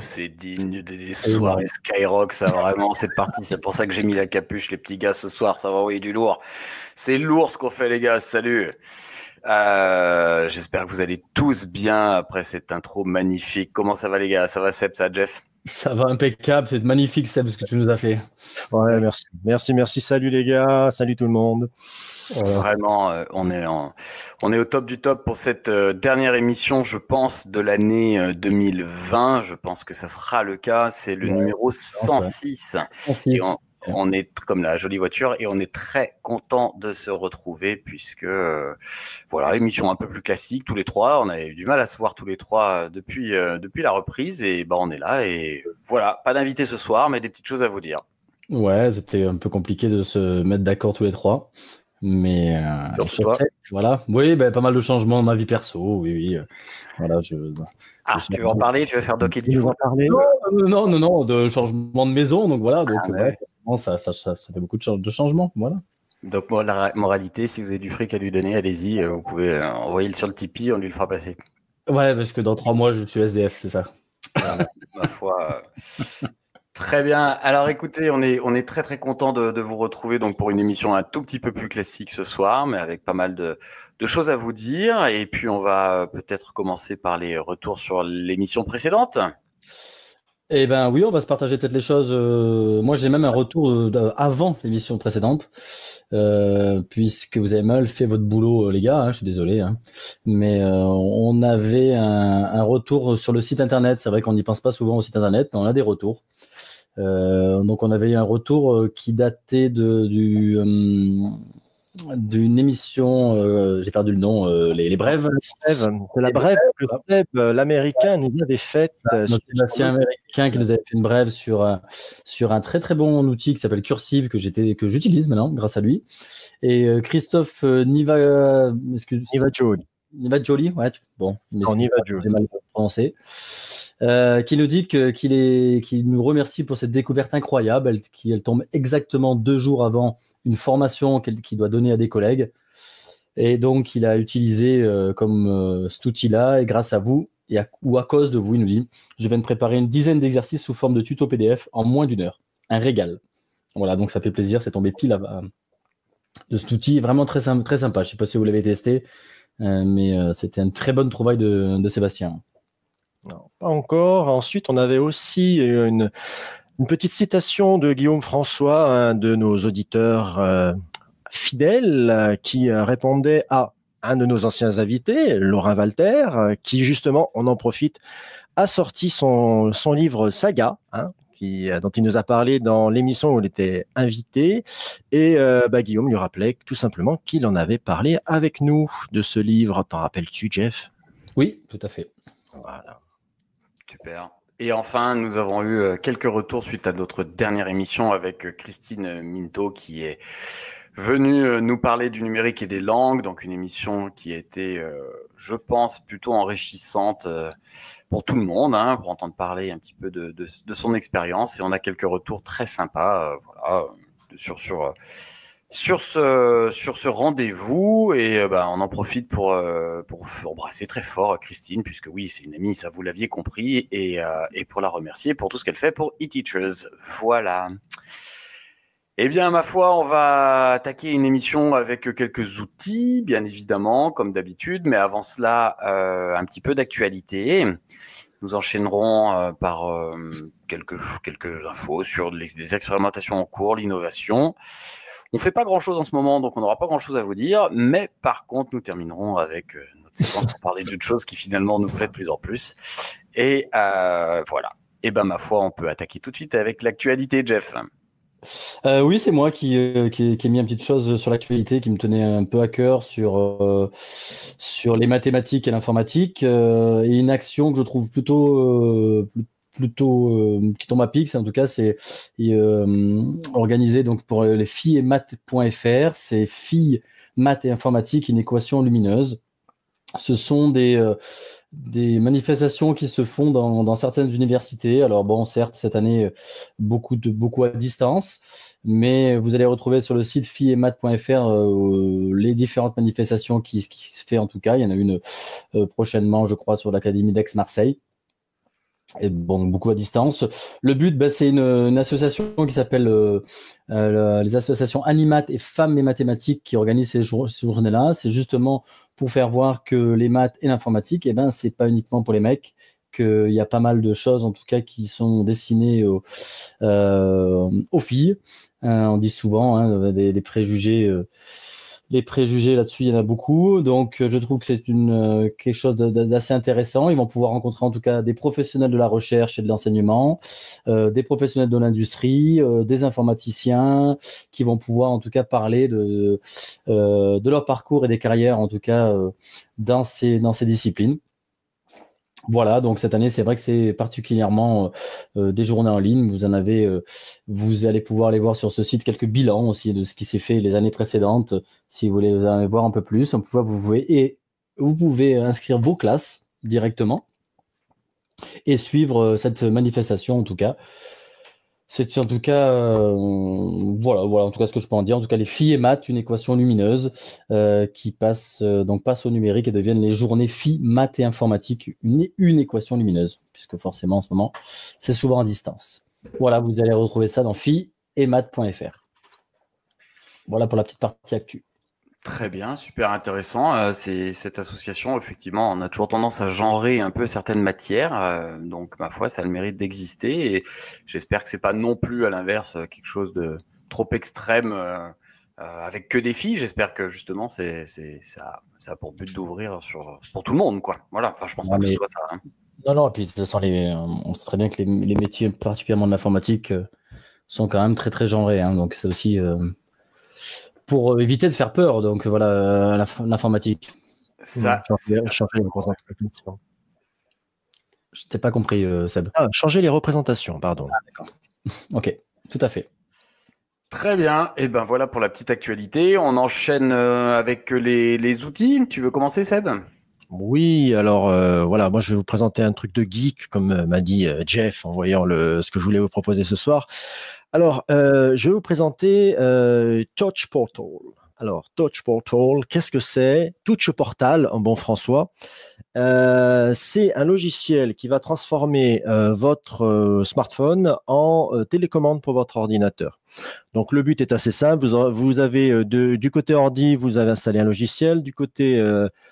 C'est digne des soirées Skyrock, ça vraiment, c'est parti. C'est pour ça que j'ai mis la capuche, les petits gars, ce soir, ça va envoyer du lourd. C'est lourd ce qu'on fait, les gars. Salut. Euh, J'espère que vous allez tous bien après cette intro magnifique. Comment ça va, les gars? Ça va, Seb? Ça Jeff? Ça va impeccable, c'est magnifique Seb ce que tu nous as fait. Ouais, merci. Merci, merci. Salut les gars, salut tout le monde. Vraiment, euh, on, est en, on est au top du top pour cette euh, dernière émission, je pense, de l'année euh, 2020. Je pense que ça sera le cas. C'est le Ouais, numéro 106. Et on, on est comme la jolie voiture et on est très content de se retrouver puisque euh, voilà émission un peu plus classique tous les trois on avait eu du mal à se voir tous les trois euh, depuis euh, depuis la reprise et ben on est là et voilà pas d'invité ce soir mais des petites choses à vous dire Ouais, c'était un peu compliqué de se mettre d'accord tous les trois. Mais euh, sur cette, voilà. Oui, ben, pas mal de changements dans ma vie perso. Oui, oui. Voilà, je... ah tu veux en parler? Tu veux faire doc Euh, non, non, non, de changement de maison. Donc voilà, donc Ah, ouais, ça, ça, ça, ça fait beaucoup de, cha- de changements. Voilà. donc moi la moralité si vous avez du fric à lui donner allez-y euh, vous pouvez euh, envoyer le sur le Tipeee on lui le fera passer Ouais, parce que dans trois mois, je suis SDF, c'est ça. ma foi. Très bien. Alors écoutez, on est, on est très très content de, de vous retrouver donc pour une émission un tout petit peu plus classique ce soir, mais avec pas mal de, de choses à vous dire. Et puis on va euh, peut-être commencer par les retours sur l'émission précédente. Eh ben oui, on va se partager peut-être les choses. euh, moi, j'ai même un retour euh, avant l'émission précédente, euh, puisque vous avez mal fait votre boulot, les gars. hein, je suis désolé, hein. mais on avait un, un retour sur le site internet. C'est vrai qu'on n'y pense pas souvent au site internet, mais on a des retours. Donc, on avait eu un retour qui datait de du d'une émission. euh, j'ai perdu le nom. euh, les, les brèves. C'est la brève que Seb, euh, l'américain, nous avait faite. Notre Sébastien américain qui nous avait fait une brève sur, sur un très très bon outil qui s'appelle Cursive que j'étais que j'utilise maintenant grâce à lui. Et euh, Christophe Niva, excuse, Niva Jolie. Niva Jolie, ouais, tu- bon, Non, Niva j'ai Jolie. mal prononcé, euh, qui nous dit qu'il est, qu'il nous remercie pour cette découverte incroyable, elle, qui elle tombe exactement deux jours avant une formation qu'il doit donner à des collègues. Et donc, il a utilisé euh, comme euh, cet outil-là, et grâce à vous, et à, ou à cause de vous, il nous dit, je viens de préparer une dizaine d'exercices sous forme de tuto PDF en moins d'une heure. Un régal. Voilà, donc ça fait plaisir, c'est tombé pile à, de cet outil, vraiment très, très sympa. Je sais pas si vous l'avez testé, euh, mais c'était une très bonne trouvaille de, Sébastien. Pas encore. Ensuite, on avait aussi une, une petite citation de Guillaume François, un de nos auditeurs euh, fidèles, qui euh, répondait à un de nos anciens invités, Laurent Walter, euh, qui justement, on en profite, a sorti son, son livre Saga, hein, qui, dont il nous a parlé dans l'émission où il était invité. Et euh, bah, Guillaume lui rappelait tout simplement qu'il en avait parlé avec nous de ce livre. T'en rappelles-tu, Jeff? Oui, tout à fait. Voilà. Super. Et enfin, nous avons eu euh, quelques retours suite à notre dernière émission avec euh, Christine Minto qui est venue euh, nous parler du numérique et des langues. Donc une émission qui a été, euh, je pense, plutôt enrichissante euh, pour tout le monde, hein, pour entendre parler un petit peu de, son expérience. Et on a quelques retours très sympas, euh, voilà, sur sur euh, sur ce sur ce rendez-vous et euh, bah, on en profite pour euh, pour embrasser très fort euh, Christine puisque oui c'est une amie ça vous l'aviez compris et euh, et pour la remercier pour tout ce qu'elle fait pour eTeachers voilà. Eh bien ma foi on va attaquer une émission avec quelques outils bien évidemment comme d'habitude mais avant cela un petit peu d'actualité. Nous enchaînerons par quelques quelques infos sur les, les expérimentations en cours l'innovation on fait pas grand chose en ce moment, donc on n'aura pas grand chose à vous dire. Mais par contre, nous terminerons avec euh, notre séquence pour parler d'une chose qui finalement nous plaît de plus en plus. Et euh, voilà. Et ben ma foi, on peut attaquer tout de suite avec l'actualité, Jeff. Euh, oui, c'est moi qui, ai mis une petite chose sur l'actualité qui me tenait un peu à cœur sur, sur les mathématiques et l'informatique. et une action que je trouve plutôt, pl- plutôt euh, qui tombe à pic, c'est en tout cas, c'est euh, organisé donc pour les filles et maths.fr. C'est filles, maths et informatique, une équation lumineuse. Ce sont des, euh, des manifestations qui se font dans, certaines universités. Alors bon, certes, cette année, beaucoup, de, beaucoup à distance, mais vous allez retrouver sur le site filleetmath.fr euh, les différentes manifestations qui, se fait en tout cas. Il y en a une prochainement, je crois, sur l'Académie d'Aix-Marseille. Et bon, beaucoup à distance. Le but, ben, c'est une, une association qui s'appelle euh, euh, les associations Animat et Femmes et Mathématiques qui organisent ces, jour- ces journées-là. C'est justement pour faire voir que les maths et l'informatique, eh ben, c'est pas uniquement pour les mecs, qu'il y a pas mal de choses, en tout cas, qui sont destinées aux, euh, aux filles. Euh, on dit souvent, hein, des, des préjugés. Les préjugés là-dessus, il y en a beaucoup. Donc, euh, je trouve que c'est une euh, quelque chose d'assez intéressant. Ils vont pouvoir rencontrer en tout cas des professionnels de la recherche et de l'enseignement, euh, des professionnels de l'industrie, des informaticiens, qui vont pouvoir en tout cas parler de de leur parcours et des carrières en tout cas dans ces dans ces disciplines. Voilà, donc cette année, c'est vrai que c'est particulièrement euh, des journées en ligne. Vous en avez, euh, vous allez pouvoir aller voir sur ce site quelques bilans aussi de ce qui s'est fait les années précédentes. Si vous voulez en voir un peu plus, on peut, vous pouvez et vous pouvez inscrire vos classes directement et suivre euh, cette manifestation en tout cas. C'est en tout cas, euh, voilà, voilà, en tout cas ce que je peux en dire. En tout cas, les filles et maths, une équation lumineuse euh, qui passe euh, donc passe au numérique et deviennent les journées filles, maths et informatique, une, une équation lumineuse, puisque forcément en ce moment c'est souvent à distance. Voilà, vous allez retrouver ça dans filles et maths.fr. Voilà pour la petite partie actu. Très bien, super intéressant. Euh, c'est cette association, effectivement, on a toujours tendance à genrer un peu certaines matières, euh, donc ma foi, ça a le mérite d'exister. Et j'espère que c'est pas non plus à l'inverse quelque chose de trop extrême euh, avec que des filles. J'espère que justement, c'est ça, ça a pour but d'ouvrir sur pour tout le monde, quoi. Voilà. Enfin, je pense Non, pas que ce soit ça. hein. Non, non, et puis de toute façon, les, on sait très bien que les, les métiers, particulièrement de l'informatique, sont quand même très très genrés. hein. donc c'est aussi pour euh, éviter de faire peur. Donc voilà, euh, l'inf- l'informatique. Ça, changer, changer les représentations. Je t'ai pas compris, euh, Seb. Ah, changer les représentations, pardon. Ok, tout à fait. Très bien. Et ben voilà pour la petite actualité. On enchaîne avec les, les outils. Tu veux commencer, Seb? Oui, alors euh, voilà, moi je vais vous présenter un truc de geek, comme m'a dit Jeff en voyant le, ce que je voulais vous proposer ce soir. Alors, euh, je vais vous présenter euh, Touch Portal. Alors, Touch Portal, qu'est-ce que c'est? Touch Portal, en bon François. Euh, c'est un logiciel qui va transformer votre smartphone en télécommande pour votre ordinateur. Donc, le but est assez simple. Vous, avez du côté ordi, vous avez installé un logiciel. Du côté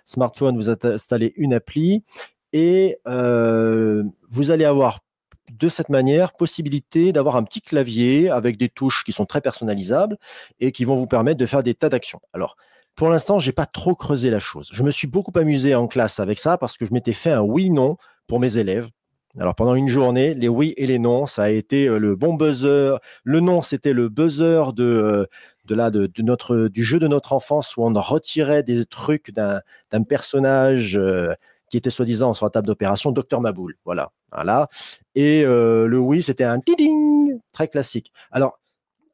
smartphone, vous installez une appli et vous allez avoir de cette manière possibilité d'avoir un petit clavier avec des touches qui sont très personnalisables et qui vont vous permettre de faire des tas d'actions. Alors, pour l'instant, j'ai pas trop creusé la chose. Je me suis beaucoup amusé en classe avec ça parce que je m'étais fait un oui/non pour mes élèves. Alors pendant une journée, les oui et les non, ça a été euh, le bon buzzer. Le non, c'était le buzzer de, euh, de, du jeu de notre enfance où on retirait des trucs d'un d'un personnage euh, qui était soi-disant sur la table d'opération, Docteur Maboul. Voilà. Voilà. Et euh, le oui, c'était un tiding, très classique. Alors,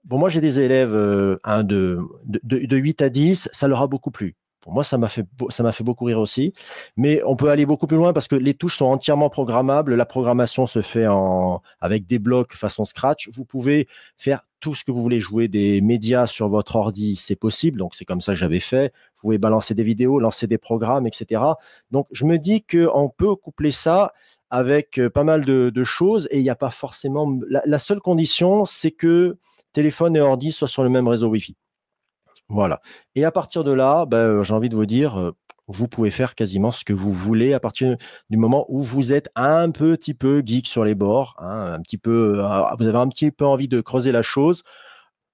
bon, moi j'ai des élèves euh, de, de, de, de 8 à 10, ça leur a beaucoup plu. Pour moi, ça m'a fait, ça m'a fait beaucoup rire aussi. Mais on peut aller beaucoup plus loin parce que les touches sont entièrement programmables. La programmation se fait en, avec des blocs façon Scratch. Vous pouvez faire tout ce que vous voulez jouer des médias sur votre ordi, c'est possible. Donc, c'est comme ça que j'avais fait. Vous pouvez balancer des vidéos, lancer des programmes, etc. Donc, je me dis qu'on peut coupler ça avec euh, pas mal de, choses et il n'y a pas forcément. La seule condition, c'est que téléphone et ordi soient sur le même réseau Wi-Fi. Voilà. Et à partir de là, ben, j'ai envie de vous dire, euh, vous pouvez faire quasiment ce que vous voulez à partir du moment où vous êtes un petit peu geek sur les bords, hein, un petit peu, euh, vous avez un petit peu envie de creuser la chose.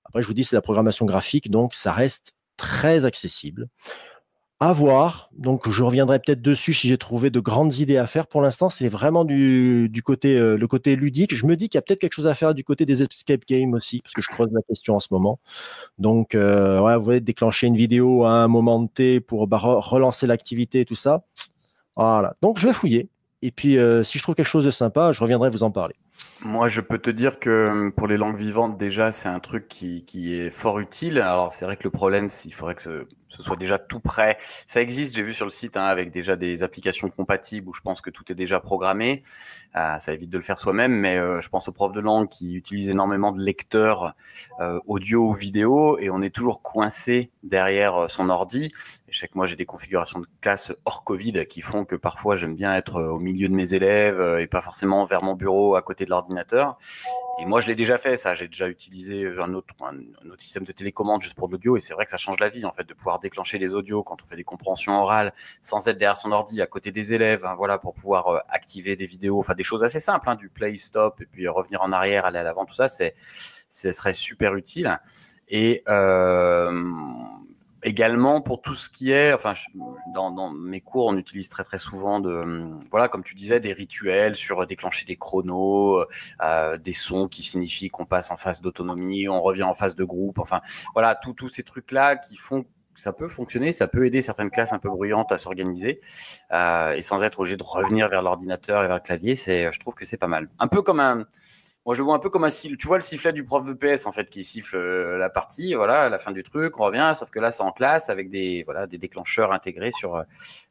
Après, je vous dis, c'est la programmation graphique, donc ça reste très accessible. À voir. Donc, je reviendrai peut-être dessus si j'ai trouvé de grandes idées à faire. Pour l'instant, c'est vraiment du, côté, euh, le côté ludique. Je me dis qu'il y a peut-être quelque chose à faire du côté des escape games aussi, parce que je creuse la question en ce moment. Donc, euh, ouais, vous voyez, déclencher une vidéo à un moment T pour bah, re- relancer l'activité et tout ça. Voilà. Donc, je vais fouiller. Et puis, euh, si je trouve quelque chose de sympa, je reviendrai vous en parler. Moi, je peux te dire que pour les langues vivantes, déjà, c'est un truc qui, qui est fort utile. Alors, c'est vrai que le problème, qu'il faudrait que ce, ce soit déjà tout prêt. Ça existe, j'ai vu sur le site, hein, avec déjà des applications compatibles où je pense que tout est déjà programmé. Euh, ça évite de le faire soi-même, mais euh, je pense aux profs de langue qui utilisent énormément de lecteurs euh, audio ou vidéo et on est toujours coincé derrière euh, son ordi. Et je sais que moi, j'ai des configurations de classe hors Covid qui font que parfois, j'aime bien être au milieu de mes élèves et pas forcément vers mon bureau à côté de l'ordinateur. Et moi, je l'ai déjà fait, ça. J'ai déjà utilisé un autre, un, autre système de télécommande juste pour l'audio. Et c'est vrai que ça change la vie, en fait, de pouvoir déclencher les audios quand on fait des compréhensions orales sans être derrière son ordi, à côté des élèves, hein, voilà, pour pouvoir euh, activer des vidéos, enfin, des choses assez simples, hein, du play, stop, et puis euh, revenir en arrière, aller à l'avant, tout ça, c'est, ce serait super utile. Et euh, également pour tout ce qui est, enfin, dans, dans mes cours, on utilise très très souvent de, hum, voilà, comme tu disais, des rituels sur déclencher des chronos, euh, des sons qui signifient qu'on passe en phase d'autonomie, on revient en phase de groupe, enfin, voilà, tous ces trucs-là qui font ça peut fonctionner, ça peut aider certaines classes un peu bruyantes à s'organiser euh, et sans être obligé de revenir vers l'ordinateur et vers le clavier, c'est, je trouve que c'est pas mal. Un peu comme un, moi, je vois un peu comme un sifflet. Tu vois le sifflet du prof de PS en fait qui siffle euh, la partie, voilà, à la fin du truc, on revient. Sauf que là, c'est en classe avec des voilà des déclencheurs intégrés sur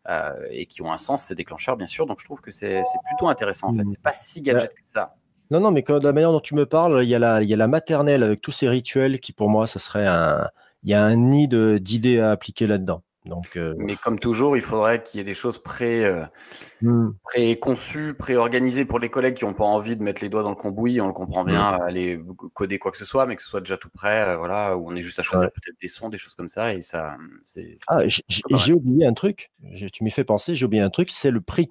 euh, et qui ont un sens ces déclencheurs bien sûr. Donc je trouve que c'est plutôt intéressant en fait. Mhm. C'est pas si gadget que ça. Non, non, mais de la manière dont tu me parles, il y a la, il y a la maternelle avec tous ces rituels qui, pour moi, ça serait un, il y a un nid d'idées à appliquer là-dedans. Donc, euh, Mais comme toujours, il faudrait qu'il y ait des choses pré euh, hmm. préconçues, préorganisées pour les collègues qui n'ont pas envie de mettre les doigts dans le cambouis. On le comprend bien, aller coder quoi que ce soit, mais que ce soit déjà tout prêt. euh, voilà, où on est juste à choisir Ouais. peut-être des sons, des choses comme ça, et ça, c'est. Ah, j'ai- oublié un truc. Tu m'y fais penser. J'ai oublié un truc. C'est le prix.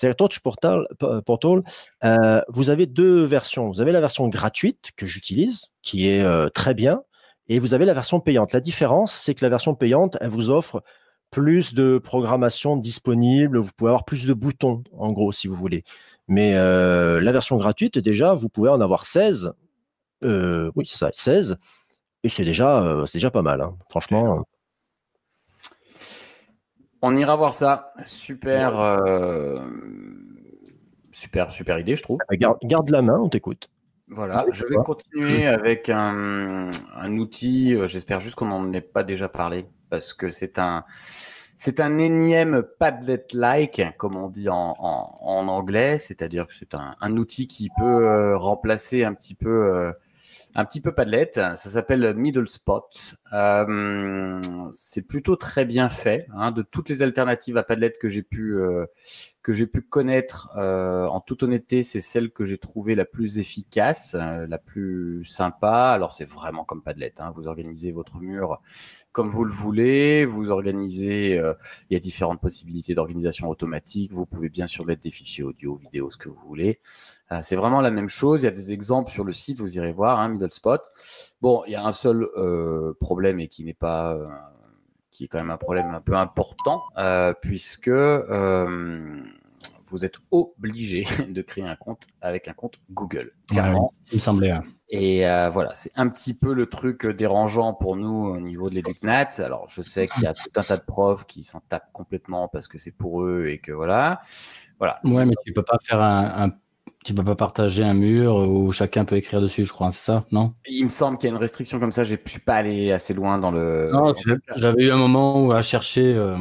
C'est Torch Portal, Portal euh, vous avez deux versions. Vous avez la version gratuite que j'utilise, qui est euh, très bien, et vous avez la version payante. La différence, c'est que la version payante, elle vous offre plus de programmation disponible. Vous pouvez avoir plus de boutons, en gros, si vous voulez. Mais euh, la version gratuite, déjà, vous pouvez en avoir 16. Euh, oui, c'est ça, 16. Et c'est déjà, euh, c'est déjà pas mal. hein. Franchement. On ira voir ça. Super, super, super idée, je trouve. Garde, garde la main, on t'écoute. Voilà, je vais continuer avec un, un outil. euh, J'espère juste qu'on n'en ait pas déjà parlé parce que c'est un, c'est un énième Padlet-like, comme on dit en, en, en anglais, c'est-à-dire que c'est un, un outil qui peut euh, remplacer un petit peu, euh, un petit peu Padlet. Ça s'appelle Middle Spot. Euh, c'est plutôt très bien fait. hein. de toutes les alternatives à Padlet que j'ai pu euh, que j'ai pu connaître, euh, en toute honnêteté, c'est celle que j'ai trouvée la plus efficace, euh, la plus sympa. Alors c'est vraiment comme Padlet. Hein. Vous organisez votre mur comme vous le voulez. Vous organisez. euh, il y a différentes possibilités d'organisation automatique. Vous pouvez bien sûr mettre des fichiers audio, vidéo, ce que vous voulez. Euh, c'est vraiment la même chose. Il y a des exemples sur le site. Vous irez voir. Hein, Middle Spot. Bon, il y a un seul euh, problème et qui n'est pas qui est quand même un problème un peu important, puisque vous êtes obligé de créer un compte avec un compte Google, clairement. Ouais, il me semblait. Et euh, voilà, c'est un petit peu le truc dérangeant pour nous au niveau de l'EducNat. Alors, je sais qu'il y a tout un tas de profs qui s'en tapent complètement parce que c'est pour eux et que voilà. Voilà. Ouais, mais tu peux pas faire un, un- tu peux pas partager un mur où chacun peut écrire dessus, je crois, c'est ça, non? Il me semble qu'il y a une restriction comme ça. Je suis pas allé assez loin dans le. Non, j'avais eu un moment où à chercher euh,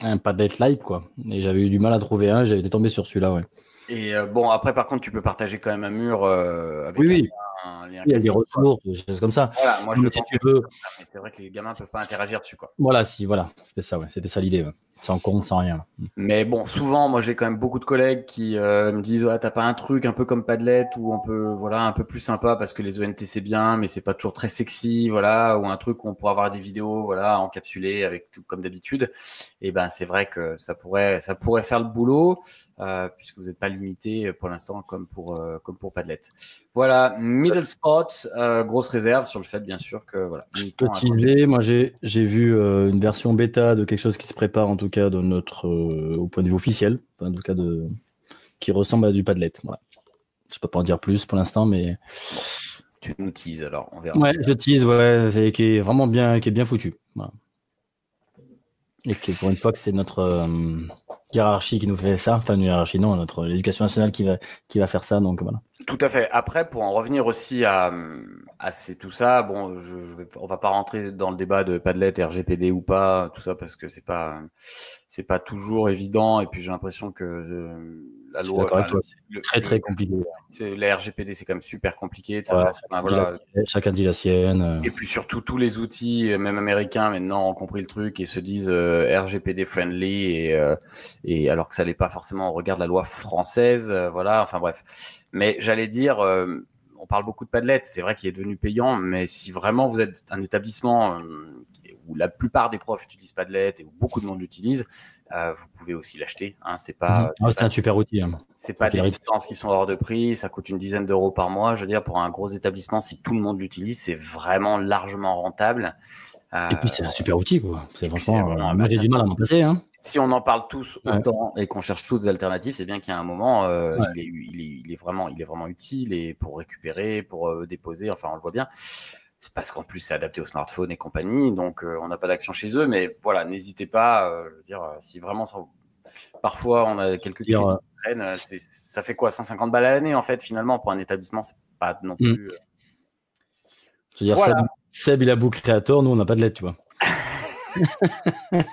un Padlet like quoi, et j'avais eu du mal à trouver un. J'avais été tombé sur celui-là, ouais. Et euh, bon, après, par contre, tu peux partager quand même un mur euh, avec Oui, un, oui. un lien Il y a des ressources, des choses comme ça. Voilà, moi je si tu veux- c'est vrai que les gamins peuvent pas interagir dessus quoi. Voilà, si, voilà, c'était ça, ouais. C'était ça l'idée, ouais. Sans compte, sans rien. Mais bon, souvent, moi j'ai quand même beaucoup de collègues qui euh, me disent ouais, t'as pas un truc un peu comme Padlet où on peut voilà un peu plus sympa parce que les ONT c'est bien, mais c'est pas toujours très sexy, voilà, ou un truc où on pourrait avoir des vidéos voilà encapsulées avec tout comme d'habitude. Et ben c'est vrai que ça pourrait ça pourrait faire le boulot euh, puisque vous n'êtes pas limité pour l'instant comme pour euh, comme pour Padlet. Voilà, Middle spot, euh, grosse réserve sur le fait, bien sûr, que voilà. Je peux teaser. Moi, j'ai j'ai vu euh, une version bêta de quelque chose qui se prépare, en tout cas, de notre, euh, au point de vue officiel, en tout cas, de, qui ressemble à du Padlet. Voilà. Je peux pas en dire plus pour l'instant, mais Tu nous teases alors, on verra. ouais, je tease, ouais, qui est vraiment bien, qui est bien foutu. Voilà. Et qui, pour une fois, que c'est notre euh, hiérarchie qui nous fait ça, enfin, une hiérarchie, non, notre l'éducation nationale qui va, qui va faire ça, donc voilà. Tout à fait. Après, pour en revenir aussi à, à ces- tout ça, bon, je, pas- on va pas rentrer dans le débat de Padlet, RGPD ou pas, tout ça, parce que c'est pas, c'est pas toujours évident. Et puis j'ai l'impression que euh, la loi, enfin, toi, le- Très, très compliqué. la RGPD, c'est quand même super compliqué. de Ouais, savoir- enfin, voilà. Chacun dit la sienne. euh. Et puis surtout, tous les outils, euh, même américains, maintenant ont compris le truc et se disent euh, RGPD friendly, et, euh, et alors que ça l'est pas forcément. On regarde la loi française, euh, voilà. Enfin bref. Mais j'allais dire, on parle beaucoup de Padlet. C'est vrai qu'il est devenu payant, mais si vraiment vous êtes un établissement où la plupart des profs utilisent Padlet et où beaucoup de monde l'utilise, euh, vous pouvez aussi l'acheter. Hein, c'est pas, Mhm. Ah, c'est c'est un super outil. hein. c'est pas des licences qui sont hors de prix, ça coûte une dizaine d'euros par mois. Je veux dire, pour un gros établissement, si tout le monde l'utilise, c'est vraiment largement rentable. Euh, Et puis c'est un super outil quoi. C'est franchement, euh, moi j'ai du mal à m'en passer. Hein. si on en parle tous Ouais. autant et qu'on cherche tous des alternatives, c'est bien qu'il y a un moment, euh, Ouais. il, est, il, est, il est vraiment, il est vraiment utile et pour récupérer, pour euh, déposer, enfin on le voit bien. C'est parce qu'en plus c'est adapté au smartphone et compagnie, donc euh, on n'a pas d'action chez eux. Mais voilà, n'hésitez pas. euh, je veux dire, euh, si vraiment, ça- parfois on a quelques Dire, euh, ça fait quoi 150 balles à l'année en fait finalement pour un établissement, c'est pas non Mm. plus. Je veux dire, Voilà. Seb, Seb, il a Book Creator, nous on n'a pas de lettre, tu vois.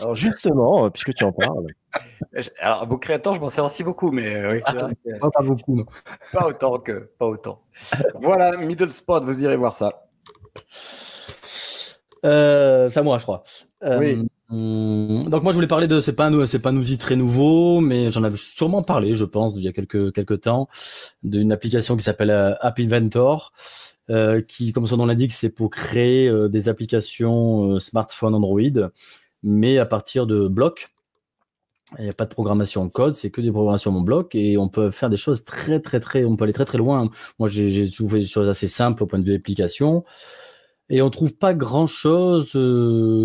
Alors justement, euh, puisque tu en parles, Alors, Book Creator, je m'en sers aussi beaucoup, mais euh, oui, vrai que- Pas, pas beaucoup. non. Pas autant que, pas autant. voilà, Middle Spot, vous irez voir ça. Euh, c'est à moi, je crois. Euh, Oui. hum, donc moi je voulais parler de c'est pas un c'est pas un outil très nouveau mais j'en avais sûrement parlé je pense il y a quelques quelques temps d'une application qui s'appelle euh, App Inventor euh, qui comme son nom l'indique c'est pour créer euh, des applications euh, smartphone Android mais à partir de blocs il n'y a pas de programmation en code, c'est que des programmations en bloc et on peut faire des choses très très très, on peut aller très très loin. Moi j'ai fait des choses assez simples au point de vue application et on trouve pas grand chose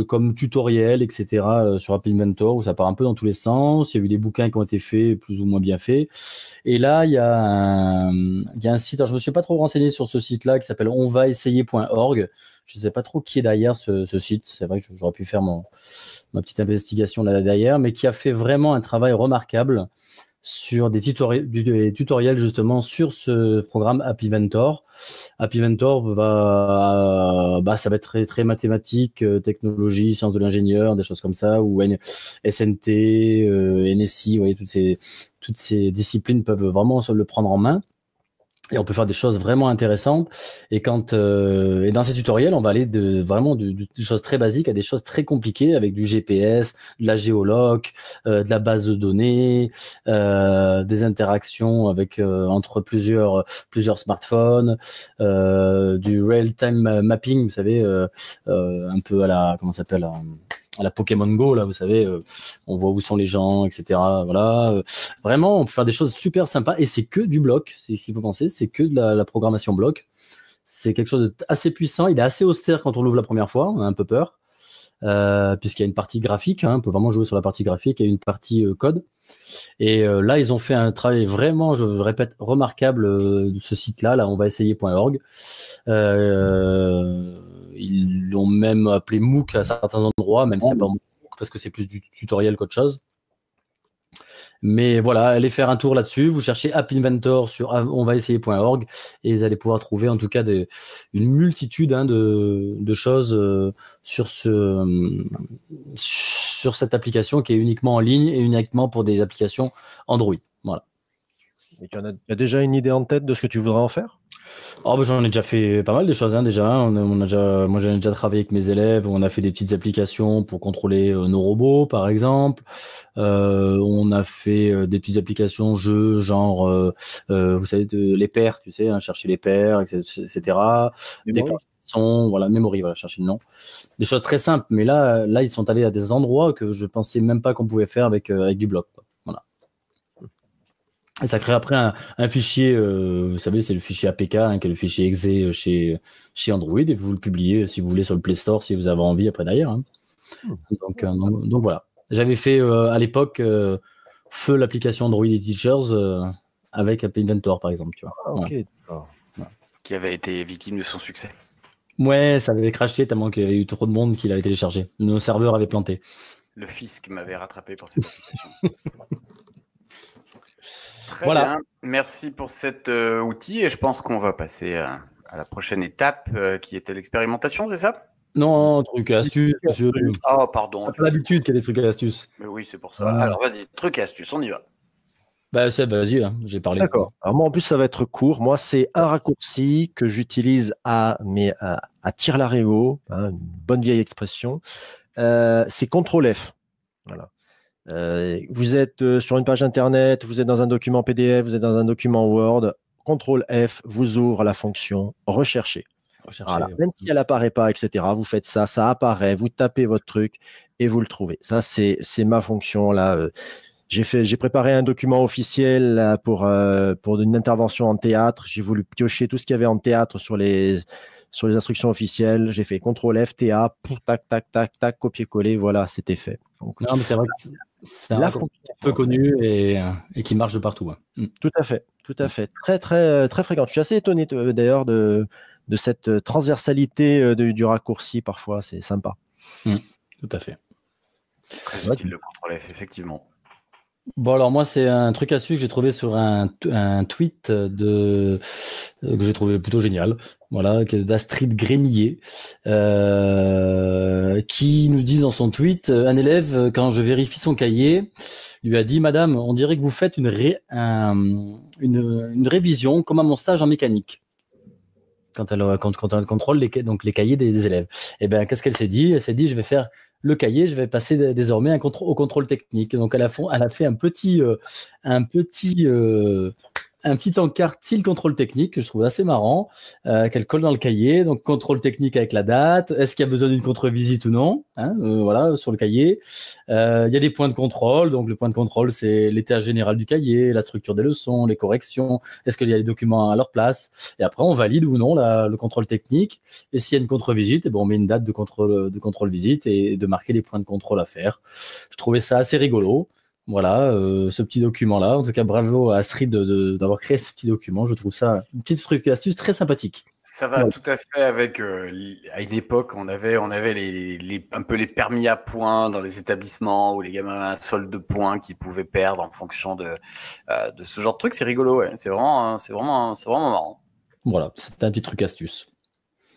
comme tutoriel, etc. euh, sur App Inventor où ça part un peu dans tous les sens. Il y a eu des bouquins qui ont été faits, plus ou moins bien faits. Et là, il y a un, site. Alors, je me suis pas trop renseigné sur ce site-là qui s'appelle onvaessayer.org. Je sais pas trop qui est derrière ce, ce site. C'est vrai que j'aurais pu faire mon, ma petite investigation là derrière, mais qui a fait vraiment un travail remarquable sur des, tutori des tutoriels justement sur ce programme. App Inventor va, bah, ça va être très, très mathématique, euh, technologie, sciences de l'ingénieur, des choses comme ça, ou SNT, euh, NSI, vous voyez, toutes ces, toutes ces disciplines peuvent vraiment se le prendre en main. Et on peut faire des choses vraiment intéressantes. Et quand euh, et dans ces tutoriels, on va aller de vraiment de, de, choses très basiques à des choses très compliquées avec du GPS, de la géoloc, euh, de la base de données, euh, des interactions avec euh, entre plusieurs plusieurs smartphones, euh, du real time mapping, vous savez, euh, un peu à la comment s'appelle à la Pokémon Go là, vous savez, euh, on voit où sont les gens, etc. Voilà, euh, vraiment, on peut faire des choses super sympas et c'est que du bloc. C'est ce qu'il faut penser, c'est que de la, programmation bloc. C'est quelque chose d'assez puissant. Il est assez austère quand on l'ouvre la première fois, on a un peu peur, euh, puisqu'il y a une partie graphique. Hein, on peut vraiment jouer sur la partie graphique et une partie code. Et là, ils ont fait un travail vraiment, je, répète, remarquable de ce site-là. Là, on va essayer.org. Ils l'ont même appelé MOOC à certains endroits, même si c'est pas parce que c'est plus du tutoriel qu'autre chose. Mais voilà, allez faire un tour là-dessus. Vous cherchez App Inventor sur onvaessayer.org et vous allez pouvoir trouver en tout cas des, une multitude hein, de, de, choses euh, sur, ce, euh, sur cette application qui est uniquement en ligne et uniquement pour des applications Android. Et tu as, as déjà une idée en tête de ce que tu voudrais en faire? Oh, bah, j'en ai déjà fait pas mal de choses hein, déjà. On a, on a déjà. Moi, j'en ai déjà travaillé avec mes élèves. On a fait des petites applications pour contrôler euh, nos robots, par exemple. Euh, on a fait euh, des petites applications jeux, genre, vous savez, de, les paires, tu sais, hein, chercher les paires, etc. etc. Des son, voilà, memory, voilà, chercher le nom. Des choses très simples. Mais là, là, ils sont allés à des endroits que je pensais même pas qu'on pouvait faire avec avec du bloc. Quoi. Et ça crée après un, un fichier, euh, vous savez, c'est le fichier APK, hein, qui est le fichier exe chez, chez Android, et vous le publiez si vous voulez sur le Play Store, si vous avez envie après d'ailleurs. hein. Donc, euh, donc, donc voilà. J'avais fait euh, à l'époque euh, feu l'application Android et Teachers euh, avec App Inventor par exemple. Tu vois. Ah. Qui avait été victime de son succès. Ouais, ça avait craché tellement qu'il y avait eu trop de monde qui l'avait téléchargé. Nos serveurs avaient planté. Le fisc m'avait rattrapé pour cette application. Très Voilà. bien. Merci pour cet euh, outil et je pense qu'on va passer à, à la prochaine étape euh, qui était l'expérimentation, c'est ça? Non, truc et astuce. monsieur. Oh, pardon. T'as pas l'habitude qu'il y a des trucs et astuces. Mais oui, c'est pour ça. Ah. Alors vas-y, truc et astuce, on y va. Bah, c'est, vas-y, hein, j'ai parlé. D'accord. Alors moi, en plus, ça va être court. Moi, c'est un raccourci que j'utilise à, mais à, à tir l'arigot, hein, une bonne vieille expression. Euh, c'est CTRL F. Voilà. Euh, vous êtes euh, sur une page internet, vous êtes dans un document PDF, vous êtes dans un document Word. CTRL F vous ouvre la fonction rechercher. Voilà. Même si elle apparaît pas, etc. Vous faites ça, ça apparaît, vous tapez votre truc et vous le trouvez. Ça, c'est ma fonction là. euh, J'ai fait, j'ai préparé un document officiel là, pour euh, pour une intervention en théâtre. J'ai voulu piocher tout ce qu'il y avait en théâtre sur les sur les instructions officielles. J'ai fait CTRL F, TA, pouf, tac, tac, tac, tac, copier-coller. Voilà, c'était fait. Donc, Non, mais c'est vrai que c'est- un peu connu et, euh, et qui marche de partout. hein. Mm. Tout à fait, tout à fait. Très, très, très fréquente. Je suis assez étonné euh, d'ailleurs de, de cette euh, transversalité euh, de- du raccourci parfois. C'est sympa. Tout à fait. Très utile le contrôle F, effectivement. Bon, alors moi, c'est un truc astuce que j'ai trouvé sur un, un tweet de, euh, que j'ai trouvé plutôt génial. Voilà, d'Astrid Grémillet, euh, qui nous dit dans son tweet, euh, un élève, euh, quand je vérifie son cahier, lui a dit, Madame, on dirait que vous faites une, ré- un- une, une révision comme à mon stage en mécanique. Quand elle, quand, quand elle contrôle les, donc les cahiers des, des élèves. Et ben, qu'est-ce qu'elle s'est dit? Elle s'est dit, je vais faire le cahier, je vais passer dé- désormais au contrôle technique. Donc elle a, elle a fait un petit, euh, un petit, euh, un petit encart style contrôle technique que je trouve assez marrant, euh, qu'elle colle dans le cahier. Donc contrôle technique avec la date. Est-ce qu'il y a besoin d'une contre-visite ou non hein, euh, Voilà sur le cahier. Euh, Il y a des points de contrôle. Donc le point de contrôle c'est l'état général du cahier, la structure des leçons, les corrections. Est-ce qu'il y a les documents à leur place? Et après on valide ou non le contrôle technique. Et s'il y a une contre-visite, eh ben, on met une date de contrôle, de contrôle visite et de marquer les points de contrôle à faire. Je trouvais ça assez rigolo. Voilà, euh, ce petit document-là. En tout cas, bravo à Astrid d'avoir créé ce petit document. Je trouve ça une petite truc astuce très sympathique. Ça va Ouais. tout à fait avec euh, à une époque on avait on avait les, les- un peu les permis à points dans les établissements où les gamins avaient un solde de points qu'ils pouvaient perdre en fonction de euh, de ce genre de truc c'est rigolo ouais. c'est vraiment euh, c'est vraiment c'est vraiment marrant Voilà, c'est un petit truc astuce.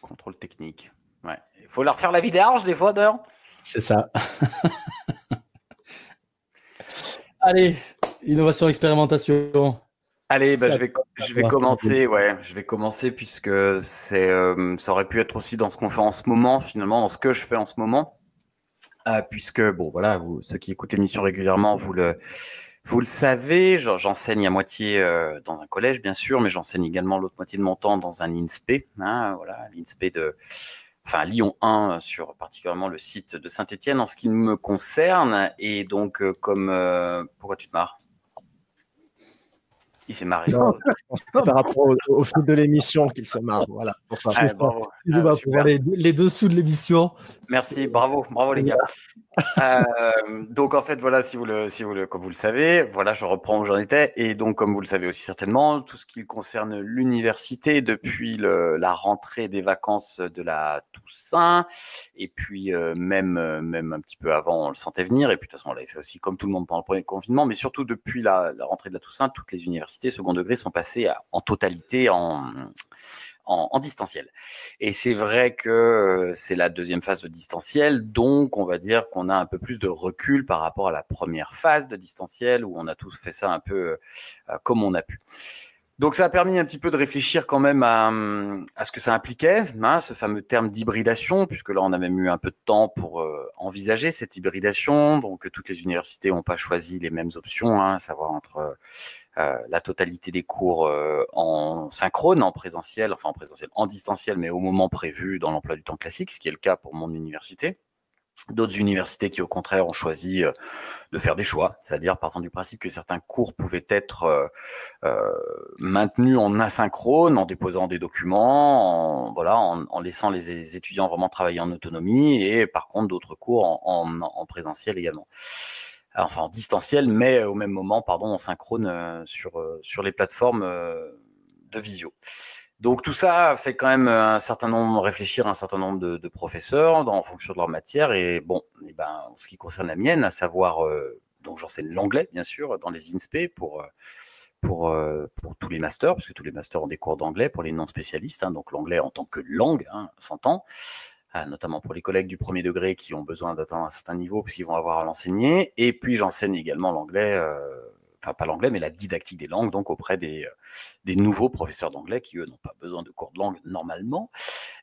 contrôle technique ouais il faut leur faire la vidange des fois d'ailleurs C'est ça. Allez, innovation, expérimentation. Allez, bah, je vais, je vais va. commencer, ouais, je vais commencer puisque c'est, euh, ça aurait pu être aussi dans ce qu'on fait en ce moment, finalement, dans ce que je fais en ce moment, Euh, puisque bon, voilà, vous, ceux qui écoutent l'émission régulièrement, vous le, vous le savez, j'en- j'enseigne à moitié euh, dans un collège, bien sûr, mais j'enseigne également l'autre moitié de mon temps dans un INSPE, hein, voilà, l'INSPE de, enfin Lyon 1 sur particulièrement le site de Saint-Étienne en ce qui me concerne, et donc euh, comme, euh, pourquoi tu te marres Il s'est marré. Non. Par rapport au, au fil de l'émission qu'il se marre. Voilà. pour ça. Ah, bravo. Ah, pour les, les dessous de l'émission. Merci, bravo, bravo les gars. Euh, donc en fait voilà, si vous le, si vous le, comme vous le savez, voilà, je reprends où j'en étais et donc comme vous le savez aussi certainement, tout ce qui concerne l'université depuis le- la rentrée des vacances de la Toussaint et puis euh, même euh, même un petit peu avant, on le sentait venir et puis de toute façon on l'avait fait aussi comme tout le monde pendant le premier confinement, mais surtout depuis la, la rentrée de la Toussaint, toutes les universités second degré sont passées à- en totalité en distanciel. Et c'est vrai que euh, c'est la deuxième phase de distanciel, donc on va dire qu'on a un peu plus de recul par rapport à la première phase de distanciel où on a tous fait ça un peu euh, comme on a pu. Donc ça a permis un petit peu de réfléchir quand même à, ce que ça impliquait, hein, ce fameux terme d'hybridation, puisque là on a même eu un peu de temps pour euh, envisager cette hybridation. Donc toutes les universités n'ont pas choisi les mêmes options, hein, à savoir entre la totalité des cours euh, en synchrone, en présentiel, enfin en présentiel, en distanciel, mais au moment prévu dans l'emploi du temps classique, ce qui est le cas pour mon université. D'autres universités qui, au contraire, ont choisi euh, de faire des choix, c'est-à-dire partant du principe que certains cours pouvaient être euh, euh, maintenus en asynchrone, en déposant des documents, en, voilà, en, laissant les, étudiants vraiment travailler en autonomie, et par contre d'autres cours en, présentiel également. Enfin, en distanciel, mais au même moment, pardon, en synchrone sur, sur les plateformes de visio. Donc tout ça fait quand même un certain nombre, réfléchir un certain nombre de, professeurs en fonction de leur matière. Et bon, et eh ben, en ce qui concerne la mienne, à savoir, euh, donc j'enseigne l'anglais bien sûr dans les INSPE pour euh, pour, euh, pour tous les masters, parce que tous les masters ont des cours d'anglais pour les non spécialistes. Hein, donc l'anglais en tant que langue, hein, s'entend. Notamment pour les collègues du premier degré qui ont besoin d'atteindre un certain niveau puisqu'ils vont avoir à l'enseigner. Et puis j'enseigne également l'anglais enfin pas l'anglais, mais la didactique des langues, donc auprès des, euh, des nouveaux professeurs d'anglais qui, eux, n'ont pas besoin de cours de langue normalement,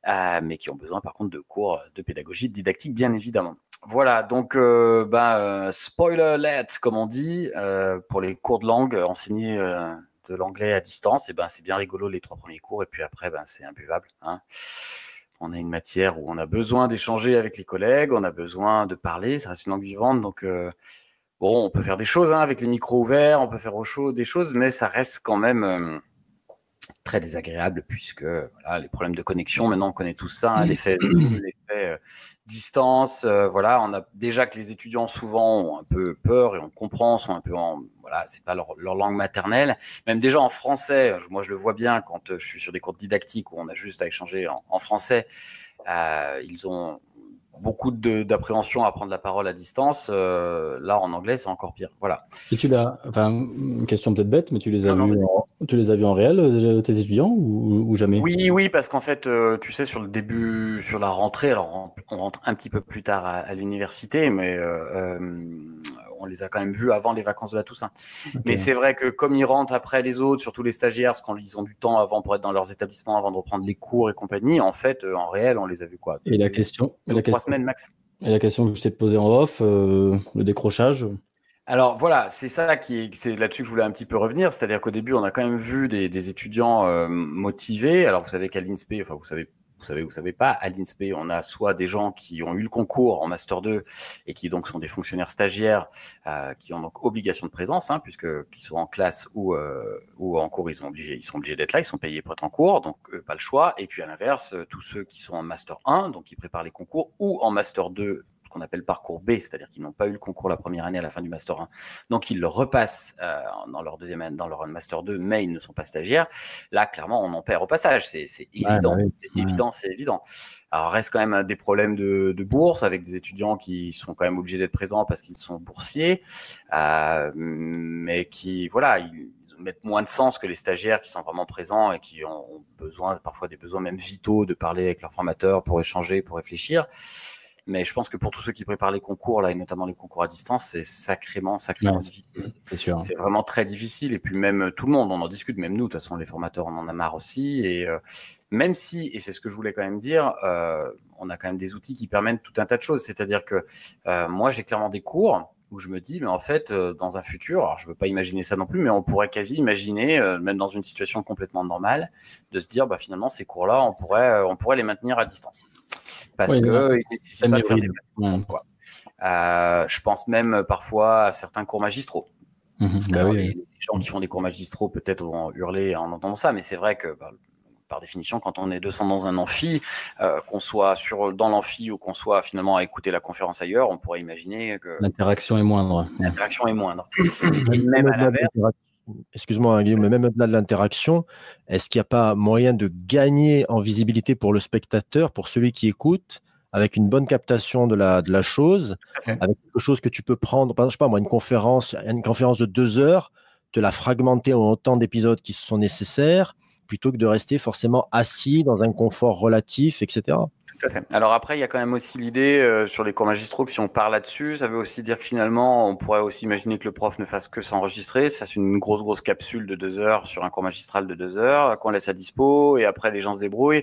euh, mais qui ont besoin par contre de cours de pédagogie, de didactique, bien évidemment. Voilà, donc euh, bah, spoiler alert, comme on dit, pour les cours de langue enseignés de l'anglais à distance, et ben c'est bien rigolo les trois premiers cours, et puis après, ben, c'est imbuvable. Hein. On a une matière où on a besoin d'échanger avec les collègues, on a besoin de parler, ça reste une langue vivante, donc Bon, on peut faire des choses hein, avec les micros ouverts, on peut faire des choses, mais ça reste quand même euh, très désagréable puisque voilà, les problèmes de connexion, maintenant on connaît tout ça, hein, l'effet euh, distance, euh, voilà, on a déjà que les étudiants souvent ont un peu peur et on comprend, sont un peu en voilà, c'est pas leur, langue maternelle, même déjà en français, moi je le vois bien quand je suis sur des cours didactiques où on a juste à échanger en, français, ils ont beaucoup d'appréhension à prendre la parole à distance. Euh, là, en anglais, c'est encore pire. Voilà. Et tu l'as, enfin, une question peut-être bête, mais tu les as vus, en, tu les as vus en réel, euh, tes étudiants, ou, jamais? Oui, oui, parce qu'en fait, euh, tu sais, sur le début, sur la rentrée, alors on, rentre un petit peu plus tard à, l'université, mais on les a quand même vus avant les vacances de la Toussaint. Mais c'est vrai que comme ils rentrent après les autres, surtout les stagiaires, parce qu'ils ont du temps avant pour être dans leurs établissements, avant de reprendre les cours et compagnie, en fait, euh, en réel, on les a vus quoi Et la question, la trois semaines max. Et la question que je t'ai posée en off, euh, le décrochage. Alors voilà, c'est ça qui c'est là-dessus que je voulais un petit peu revenir, c'est-à-dire qu'au début, on a quand même vu des, étudiants euh, motivés. Alors vous savez qu'à l'INSPE, enfin vous savez vous savez, vous savez pas, à l'INSPE, on a soit des gens qui ont eu le concours en Master 2 et qui donc sont des fonctionnaires stagiaires euh, qui ont donc obligation de présence, hein, puisque qu'ils soient en classe ou, euh, ou en cours, ils, sont obligés, obligés d'être là, ils sont payés pour être en cours, donc pas le choix. Et puis à l'inverse, tous ceux qui sont en Master 1, donc qui préparent les concours, ou en Master 2 qu'on appelle parcours B, c'est-à-dire qu'ils n'ont pas eu le concours la première année à la fin du master 1, donc ils le repassent euh, dans leur deuxième année, dans leur master 2, mais ils ne sont pas stagiaires. Là, clairement, on en perd au passage. C'est évident, bah c'est évident, c'est évident. Alors, reste quand même des problèmes de, bourse avec des étudiants qui sont quand même obligés d'être présents parce qu'ils sont boursiers, euh, mais qui, voilà, ils, mettent moins de sens que les stagiaires qui sont vraiment présents et qui ont besoin, parfois des besoins même vitaux, de parler avec leur formateur pour échanger, pour réfléchir. Mais je pense que pour tous ceux qui préparent les concours, là, et notamment les concours à distance, c'est sacrément, sacrément difficile. C'est sûr. C'est vraiment très difficile. Et puis même tout le monde, on en discute, même nous, de toute façon, les formateurs, on en a marre aussi. Et euh, même si, et c'est ce que je voulais quand même dire, euh, on a quand même des outils qui permettent tout un tas de choses. C'est-à-dire que euh, moi, j'ai clairement des cours où je me dis, mais en fait, dans un futur, alors je veux pas imaginer ça non plus, mais on pourrait quasi imaginer, même dans une situation complètement normale, de se dire, bah finalement, ces cours-là, on pourrait, on pourrait les maintenir à distance parce que il nécessite pas de faire des euh, je pense même parfois à certains cours magistraux. Mhm. bah oui, les, gens qui font des cours magistraux peut-être vont hurler en entendant ça, mais c'est vrai que bah, par définition, quand on est 200 dans un amphi, euh, qu'on soit sur, dans l'amphi ou qu'on soit finalement à écouter la conférence ailleurs, on pourrait imaginer que l'interaction est moindre. L'interaction est moindre. même à l'inverse. Excuse-moi, Guillaume, mais même au-delà de l'interaction, est-ce qu'il n'y a pas moyen de gagner en visibilité pour le spectateur, pour celui qui écoute, avec une bonne captation de la, de la chose, avec quelque chose que tu peux prendre, par exemple, je sais pas moi, une conférence, une conférence de deux heures, te la fragmenter en autant d'épisodes qui sont nécessaires, plutôt que de rester forcément assis dans un confort relatif, etc. Alors après, il y a quand même aussi l'idée euh, sur les cours magistraux que si on parle là-dessus, ça veut aussi dire que finalement, on pourrait aussi imaginer que le prof ne fasse que s'enregistrer, se fasse une grosse grosse capsule de deux heures sur un cours magistral de deux heures, qu'on laisse à dispo et après les gens se débrouillent.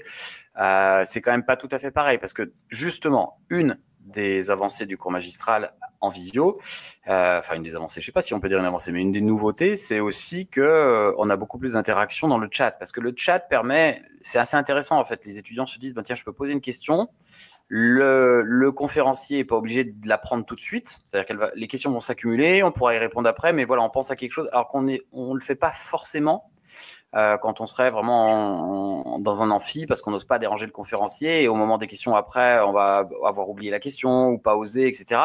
Euh, c'est quand même pas tout à fait pareil parce que justement, une des avancées du cours magistral en visio. Euh, enfin, une des avancées, je sais pas si on peut dire une avancée, mais une des nouveautés, c'est aussi que euh, on a beaucoup plus d'interaction dans le chat, parce que le chat permet, c'est assez intéressant en fait. Les étudiants se disent, bah, tiens, je peux poser une question. Le, le conférencier n'est pas obligé de la prendre tout de suite. C'est-à-dire que les questions vont s'accumuler, on pourra y répondre après, mais voilà, on pense à quelque chose alors qu'on ne on le fait pas forcément euh, quand on serait vraiment dans un amphi parce qu'on n'ose pas déranger le conférencier et au moment des questions après, on va avoir oublié la question ou pas osé, etc.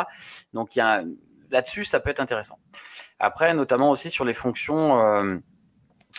Donc là-dessus, ça peut être intéressant. Après, notamment aussi sur les fonctions.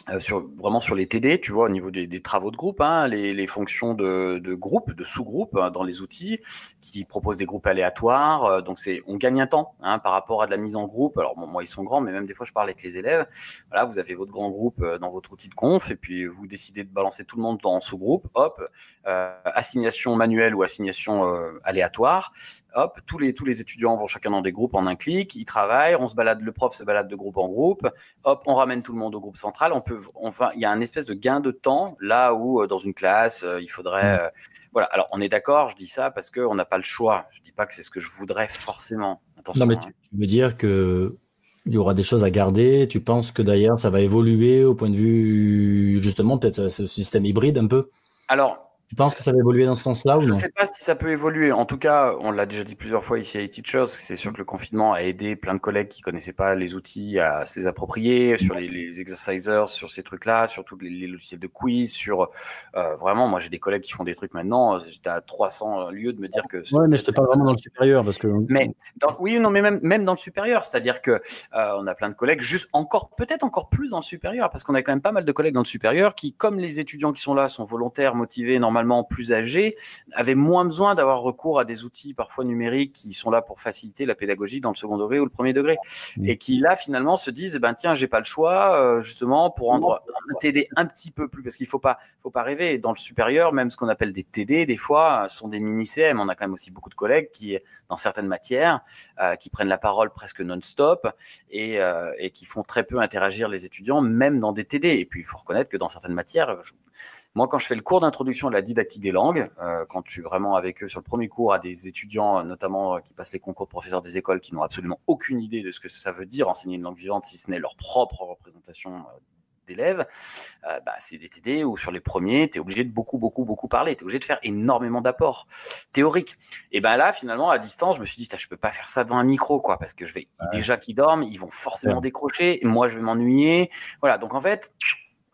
Euh, sur, vraiment sur les TD, tu vois, au niveau des, des travaux de groupe, hein, les, les, fonctions de, de groupe, de sous-groupe hein, dans les outils, qui proposent des groupes aléatoires. Euh, donc, c'est, on gagne un temps hein, par rapport à de la mise en groupe. Alors, bon, moi, ils sont grands, mais même des fois, je parle avec les élèves. Voilà, vous avez votre grand groupe euh, dans votre outil de conf, et puis vous décidez de balancer tout le monde dans sous-groupe. Hop, assignation manuelle ou assignation aléatoire hop, tous les, tous les étudiants vont chacun dans des groupes en un clic, ils travaillent, on se balade, le prof se balade de groupe en groupe, hop, on ramène tout le monde au groupe central. On peut, enfin, il y a un espèce de gain de temps là où euh, dans une classe, euh, il faudrait, euh, voilà. Alors, on est d'accord, je dis ça parce qu'on n'a pas le choix. Je dis pas que c'est ce que je voudrais forcément. Attention, non, mais tu, hein. veux dire que il y aura des choses à garder. Tu penses que d'ailleurs ça va évoluer au point de vue justement peut-être ce système hybride un peu? Alors tu penses que ça va évoluer dans ce sens-là ou Je ne sais pas si ça peut évoluer. En tout cas, on l'a déjà dit plusieurs fois ici à teachers c'est sûr que le confinement a aidé plein de collègues qui connaissaient pas les outils à se les approprier, sur les, les exercisers, sur ces trucs-là, sur tous les, logiciels de quiz, sur euh, vraiment, moi j'ai des collègues qui font des trucs maintenant, j'étais à 300 lieux de me dire que... Ouais, mais je te parle vraiment dans le supérieur parce que... Mais dans, oui, non, mais même, même dans le supérieur, c'est-à-dire que euh, on a plein de collègues, juste encore, peut-être encore plus dans le supérieur, parce qu'on a quand même pas mal de collègues dans le supérieur qui, comme les étudiants qui sont là, sont volontaires, motivés, normalement plus âgés, avaient moins besoin d'avoir recours à des outils parfois numériques qui sont là pour faciliter la pédagogie dans le second degré ou le premier degré. Mmh. Et qui là finalement se disent, eh ben tiens, j'ai pas le choix euh, justement pour rendre TD un petit peu plus, parce qu'il faut pas, faut pas rêver. Dans le supérieur, même ce qu'on appelle des TD, des fois, sont des mini-CM. On a quand même aussi beaucoup de collègues qui, dans certaines matières, euh, qui prennent la parole presque non-stop et, euh, et, qui font très peu interagir les étudiants, même dans des TD. Et puis, il faut reconnaître que dans certaines matières, moi, quand je fais le cours d'introduction à la didactique des langues, euh, quand je suis vraiment avec eux sur le premier cours à des étudiants, notamment euh, qui passent les concours de professeurs des écoles, qui n'ont absolument aucune idée de ce que ça veut dire enseigner une langue vivante, si ce n'est leur propre représentation euh, d'élèves, bah, c'est des TD où sur les premiers, tu es obligé de beaucoup, beaucoup, beaucoup parler. Tu es obligé de faire énormément d'apports théoriques. Et ben là, finalement, à distance, je me suis dit, je peux pas faire ça devant un micro, quoi, parce que je vais, déjà qu'ils dorment, ils vont forcément décrocher, moi, je vais m'ennuyer. Voilà. Donc, en fait,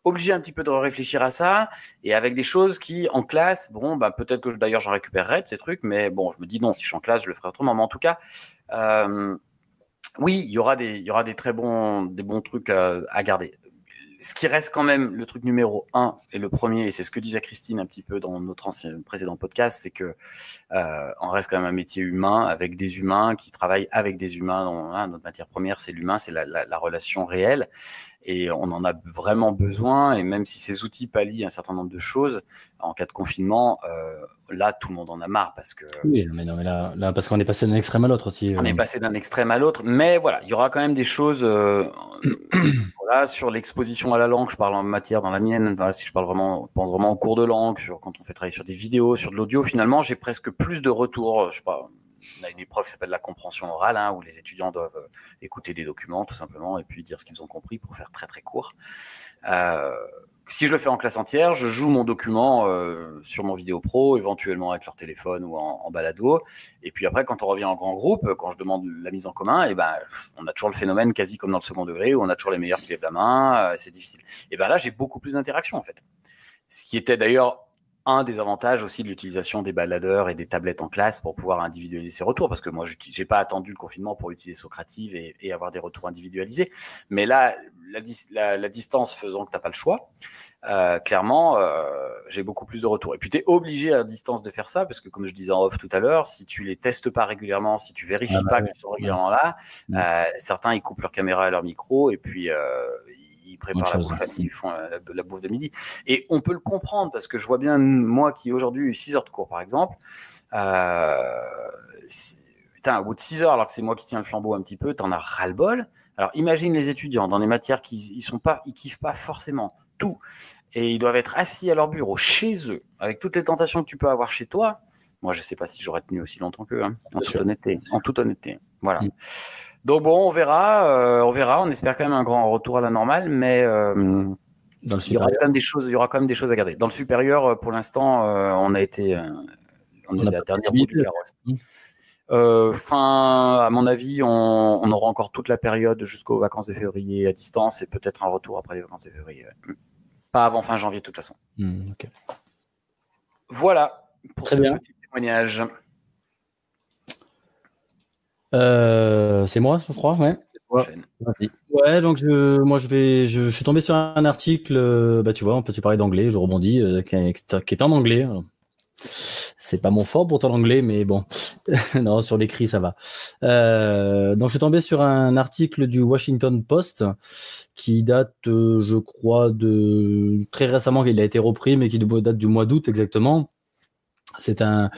obligé un petit peu de réfléchir à ça et avec des choses qui en classe bon bah peut-être que d'ailleurs j'en récupérerai de ces trucs mais bon je me dis non si je suis en classe je le ferai autrement mais en tout cas euh, oui il y aura des il y aura des très bons des bons trucs à, à garder ce qui reste quand même le truc numéro un et le premier, et c'est ce que disait Christine un petit peu dans notre ancien précédent podcast, c'est que euh, on reste quand même un métier humain avec des humains qui travaillent avec des humains. Hein, notre matière première, c'est l'humain, c'est la, relation réelle, et on en a vraiment besoin. Et même si ces outils pallient un certain nombre de choses, en cas de confinement, euh, là, tout le monde en a marre parce que. Oui, mais non, mais là, là parce qu'on est passé d'un extrême à l'autre aussi. On est euh. passé d'un extrême à l'autre, mais voilà, il y aura quand même des choses. Euh, voilà, sur l'exposition à la langue, je parle en matière dans la mienne. si je parle vraiment, pense vraiment en cours de langue, sur quand on fait travailler sur des vidéos, sur de l'audio, finalement, j'ai presque plus de retours. Je sais pas. On a une épreuve qui s'appelle la compréhension orale, hein, où les étudiants doivent euh, écouter des documents tout simplement et puis dire ce qu'ils ont compris pour faire très très court. Euh, si je le fais en classe entière, je joue mon document euh, sur mon vidéo pro, éventuellement avec leur téléphone ou en, balado. Et puis après, quand on revient en grand groupe, quand je demande la mise en commun, et eh ben, on a toujours le phénomène quasi comme dans le second degré où on a toujours les meilleurs qui lèvent la main. C'est difficile. Et ben là, j'ai beaucoup plus d'interaction en fait. Ce qui était d'ailleurs un des avantages aussi de l'utilisation des baladeurs et des tablettes en classe pour pouvoir individualiser ses retours, parce que moi, je n'ai pas attendu le confinement pour utiliser Socrative et, et, avoir des retours individualisés. Mais là, la, la, la distance faisant que tu n'as pas le choix, euh, clairement, euh, j'ai beaucoup plus de retours. Et puis, tu es obligé à distance de faire ça, parce que comme je disais en off tout à l'heure, si tu les testes pas régulièrement, si tu vérifies ah bah pas qu'ils sont régulièrement là, euh, certains, ils coupent leur caméra et leur micro, et puis ils préparent la bouffe, ils font la, la, bouffe de midi. Et on peut le comprendre parce que je vois bien, moi qui aujourd'hui eu 6 heures de cours par exemple, euh, putain, au bout de 6 heures, alors que c'est moi qui tiens le flambeau un petit peu, t'en as ras-le-bol. Alors imagine les étudiants dans des matières qui ils sont pas, ils kiffent pas forcément tout. Et ils doivent être assis à leur bureau, chez eux, avec toutes les tentations que tu peux avoir chez toi. Moi, je sais pas si j'aurais tenu aussi longtemps qu'eux, hein, en, toute honnêteté, en toute honnêteté. Voilà. Mm. Donc bon, on verra, euh, on verra. On espère quand même un grand retour à la normale, mais euh, il y aura quand même des choses, il y aura quand même des choses à garder. Dans le supérieur, euh, pour l'instant, euh, on a été, on est la dernière de roue du carrosse. Mm. Euh, fin, à mon avis, on, on aura encore toute la période jusqu'aux vacances de février à distance et peut-être un retour après les vacances de février. ouais. Mm. Pas avant fin janvier de toute façon. Ok. Voilà pour Très ce bien. petit témoignage. Euh, c'est moi, je crois, ouais. Ouais. Donc je, moi je vais, je, je suis tombé sur un article, euh, bah tu vois, on peut tu parler d'anglais, je rebondis, euh, qui, est, qui est en anglais. C'est pas mon fort pourtant l'anglais, mais bon, non sur l'écrit ça va. Euh, donc je suis tombé sur un article du Washington Post qui date, je crois, de très récemment, il a été repris, mais qui date du mois d'août exactement. C'est un,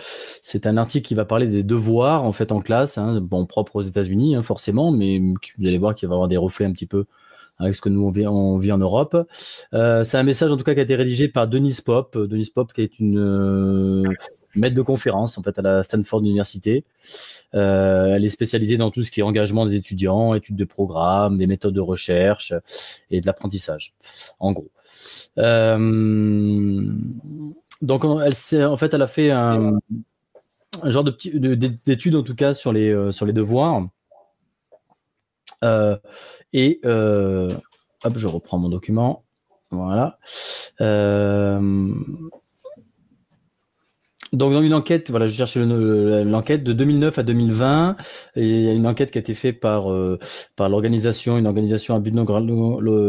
c'est un article qui va parler des devoirs en fait en classe, hein, bon propre aux États-Unis hein, forcément, mais vous allez voir qu'il va avoir des reflets un petit peu avec ce que nous on vit, on vit en Europe. Euh, c'est un message en tout cas qui a été rédigé par Denise Pop, Euh, Denise Pop qui est une euh, maître de conférence en fait à la Stanford Université. Euh, elle est spécialisée dans tout ce qui est engagement des étudiants, études de programme, des méthodes de recherche et de l'apprentissage, en gros. Donc on- elle en fait elle a fait un, un genre de petit de- d'études en tout cas sur les euh, sur les devoirs. Euh, et euh, hop, je reprends mon document. Voilà. Donc dans une enquête, voilà, je cherchais le- le- l'enquête de 2009 à 2020. Et il y a une enquête qui a été faite par euh, par l'organisation, une organisation à but non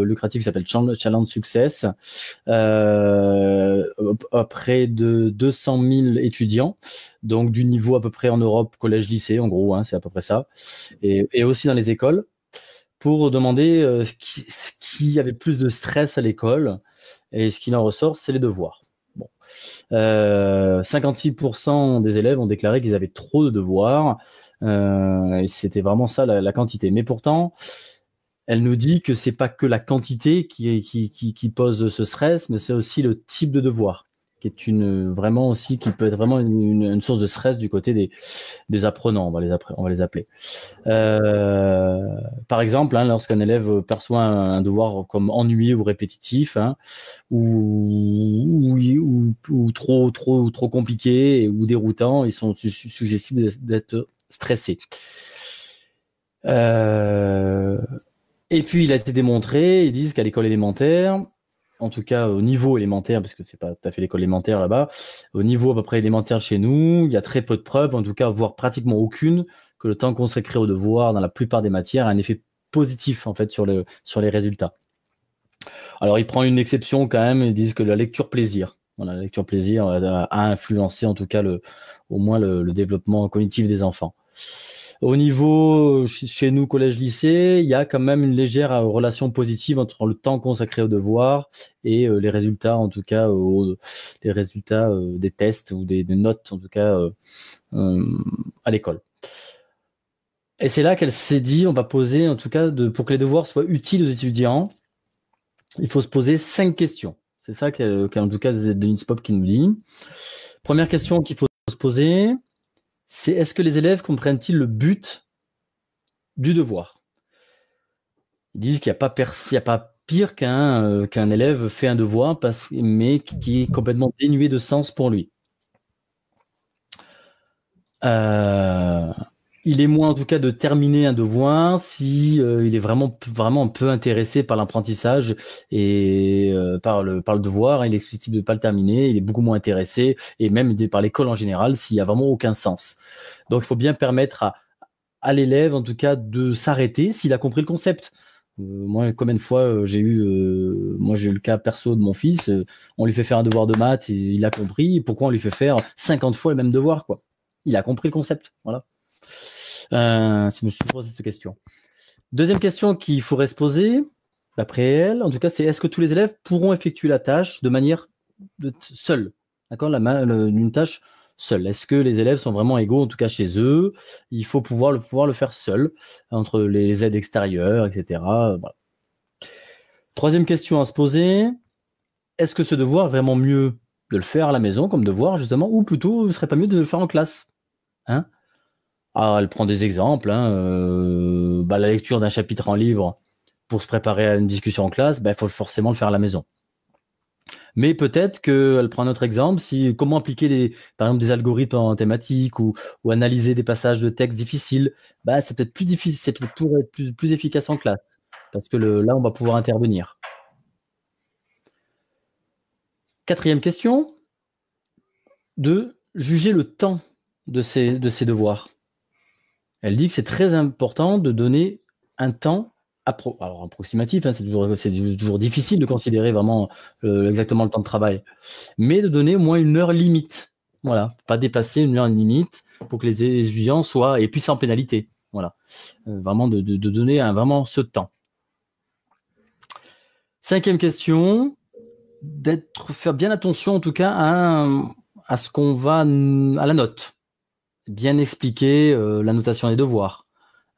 lucratif qui s'appelle Challenge Success, euh, auprès de 200 000 étudiants, donc du niveau à peu près en Europe, collège-lycée, en gros, hein, c'est à peu près ça, et, et aussi dans les écoles, pour demander euh, ce, qui, ce qui avait plus de stress à l'école, et ce qui en ressort, c'est les devoirs. Bon. Euh, 56% des élèves ont déclaré qu'ils avaient trop de devoirs, euh, et c'était vraiment ça la, quantité. Mais pourtant, elle nous dit que c'est pas que la quantité qui, qui pose ce stress, mais c'est aussi le type de devoir qui est une vraiment aussi qui peut être vraiment une, source de stress du côté des, des apprenants, on va les, appeler. Euh, par exemple, hein, lorsqu'un élève perçoit un, devoir comme ennuyé ou répétitif, hein, ou, ou, trop compliqué ou déroutant, ils sont su- su- susceptibles d'être stressés. Euh, et puis il a été démontré, ils disent qu'à l'école élémentaire, en tout cas au niveau élémentaire, parce que c'est pas tout à fait l'école élémentaire là-bas, au niveau à peu près élémentaire chez nous, il y a très peu de preuves, en tout cas voire pratiquement aucune, que le temps consacré aux devoirs dans la plupart des matières a un effet positif en fait sur le sur les résultats. Alors il prend une exception quand même, ils disent que la lecture plaisir, la lecture plaisir a, a influencé en tout cas au moins le développement cognitif des enfants. Au niveau ch- chez nous collège-lycée, il y a quand même une légère euh, relation positive entre le temps consacré aux devoirs et euh, les résultats, en tout cas, euh, les résultats euh, des tests ou des, notes, en tout cas, euh, euh, à l'école. Et c'est là qu'elle s'est dit, on va poser, en tout cas, de, pour que les devoirs soient utiles aux étudiants, il faut se poser cinq questions. C'est ça qu'en tout cas, Denise Pop qui nous dit. Première question qu'il faut se poser, c'est est-ce que les élèves comprennent-ils le but du devoir? Ils disent qu'il n'y a pas, pire qu'un euh, qu'un élève fait un devoir, mais qui est complètement dénué de sens pour lui. Euh, il est moins en tout cas de terminer un devoir si euh, il est vraiment vraiment peu intéressé par l'apprentissage et euh, par le par le devoir. Il est susceptible de pas le terminer. Il est beaucoup moins intéressé et même par l'école en général s'il y a vraiment aucun sens. Donc il faut bien permettre à à l'élève en tout cas de s'arrêter s'il a compris le concept. Euh, moi combien de fois euh, j'ai eu euh, moi j'ai eu le cas perso de mon fils euh, on lui fait faire un devoir de maths et il a compris. Pourquoi on lui fait faire 50 fois le même devoir quoi? Il a compris le concept voilà euh, si je me posé cette question. Deuxième question qu'il faudrait se poser, d'après elle, en tout cas, c'est est-ce que tous les élèves pourront effectuer la tâche de manière seule? D'accord Une tâche seule. Est-ce que les élèves sont vraiment égaux, en tout cas chez eux? Il faut pouvoir le, pouvoir le faire seul, entre les aides extérieures, etc. Euh. Troisième question à se poser est-ce que ce devoir est vraiment mieux de le faire à la maison comme devoir, justement, ou plutôt, ce serait pas mieux de le faire en classe? Hein? Ah, elle prend des exemples. Hein, euh, bah, la lecture d'un chapitre en livre pour se préparer à une discussion en classe, il faut forcément le faire à la maison. Mais peut-être qu'elle prend un autre exemple, si comment appliquer des, par exemple des algorithmes en thématique ou, analyser des passages de texte difficiles, bah, c'est peut-être plus difficile, c'est peut-être pour être plus, plus efficace en classe. Parce que le, là, on va pouvoir intervenir. Quatrième question, de juger le temps de ces, de ces devoirs. Elle dit que c'est très important de donner un temps approximatif, hein, c'est toujours, difficile de considérer vraiment euh, exactement le temps de travail, mais de donner au moins une heure limite. Voilà, pas dépasser une heure limite pour que les étudiants soient et puis sans pénalité. Voilà, euh, vraiment de, donner vraiment ce temps. Cinquième question, d'être faire bien attention en tout cas à ce qu'on va à la note, bien expliquer euh, la notation des devoirs.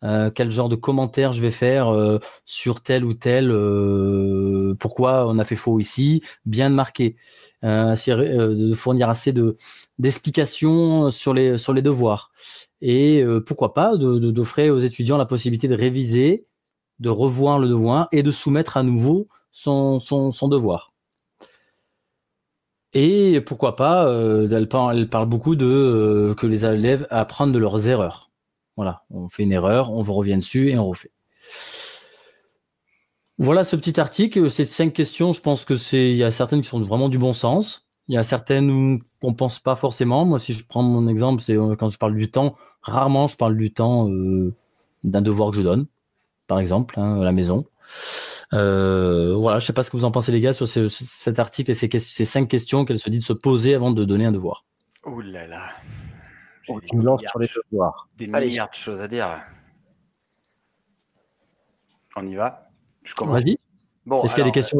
Euh, quel genre de commentaire je vais faire euh, sur tel ou tel, euh, pourquoi on a fait faux ici, bien de marquer, de fournir assez de d'explications sur les sur les devoirs. Et pourquoi pas d'offrir aux étudiants la possibilité de réviser, de revoir le devoir et de soumettre à nouveau son, son, son devoir. Et pourquoi pas, elle parle, elle, parle, beaucoup de que les élèves apprennent de leurs erreurs. Voilà, on fait une erreur, on revient dessus et on refait. Voilà ce petit article, ces cinq questions, je pense que c'est, il y a certaines qui sont vraiment du bon sens. Il y a certaines où on pense pas forcément. Moi, si je prends mon exemple, c'est euh, quand je parle du temps. Rarement, je parle du temps euh, d'un devoir que je donne, par exemple, hein, à la maison. Euh, voilà, je sais pas ce que vous en pensez les gars sur cet article et ces, ces cinq questions qu'elle se dit de se poser avant de donner un devoir. Ouh là là. On lance sur les devoirs. Des milliards de choses à dire là. On y va? Je commence. Vas-y. Bon, Est-ce qu'il y a des questions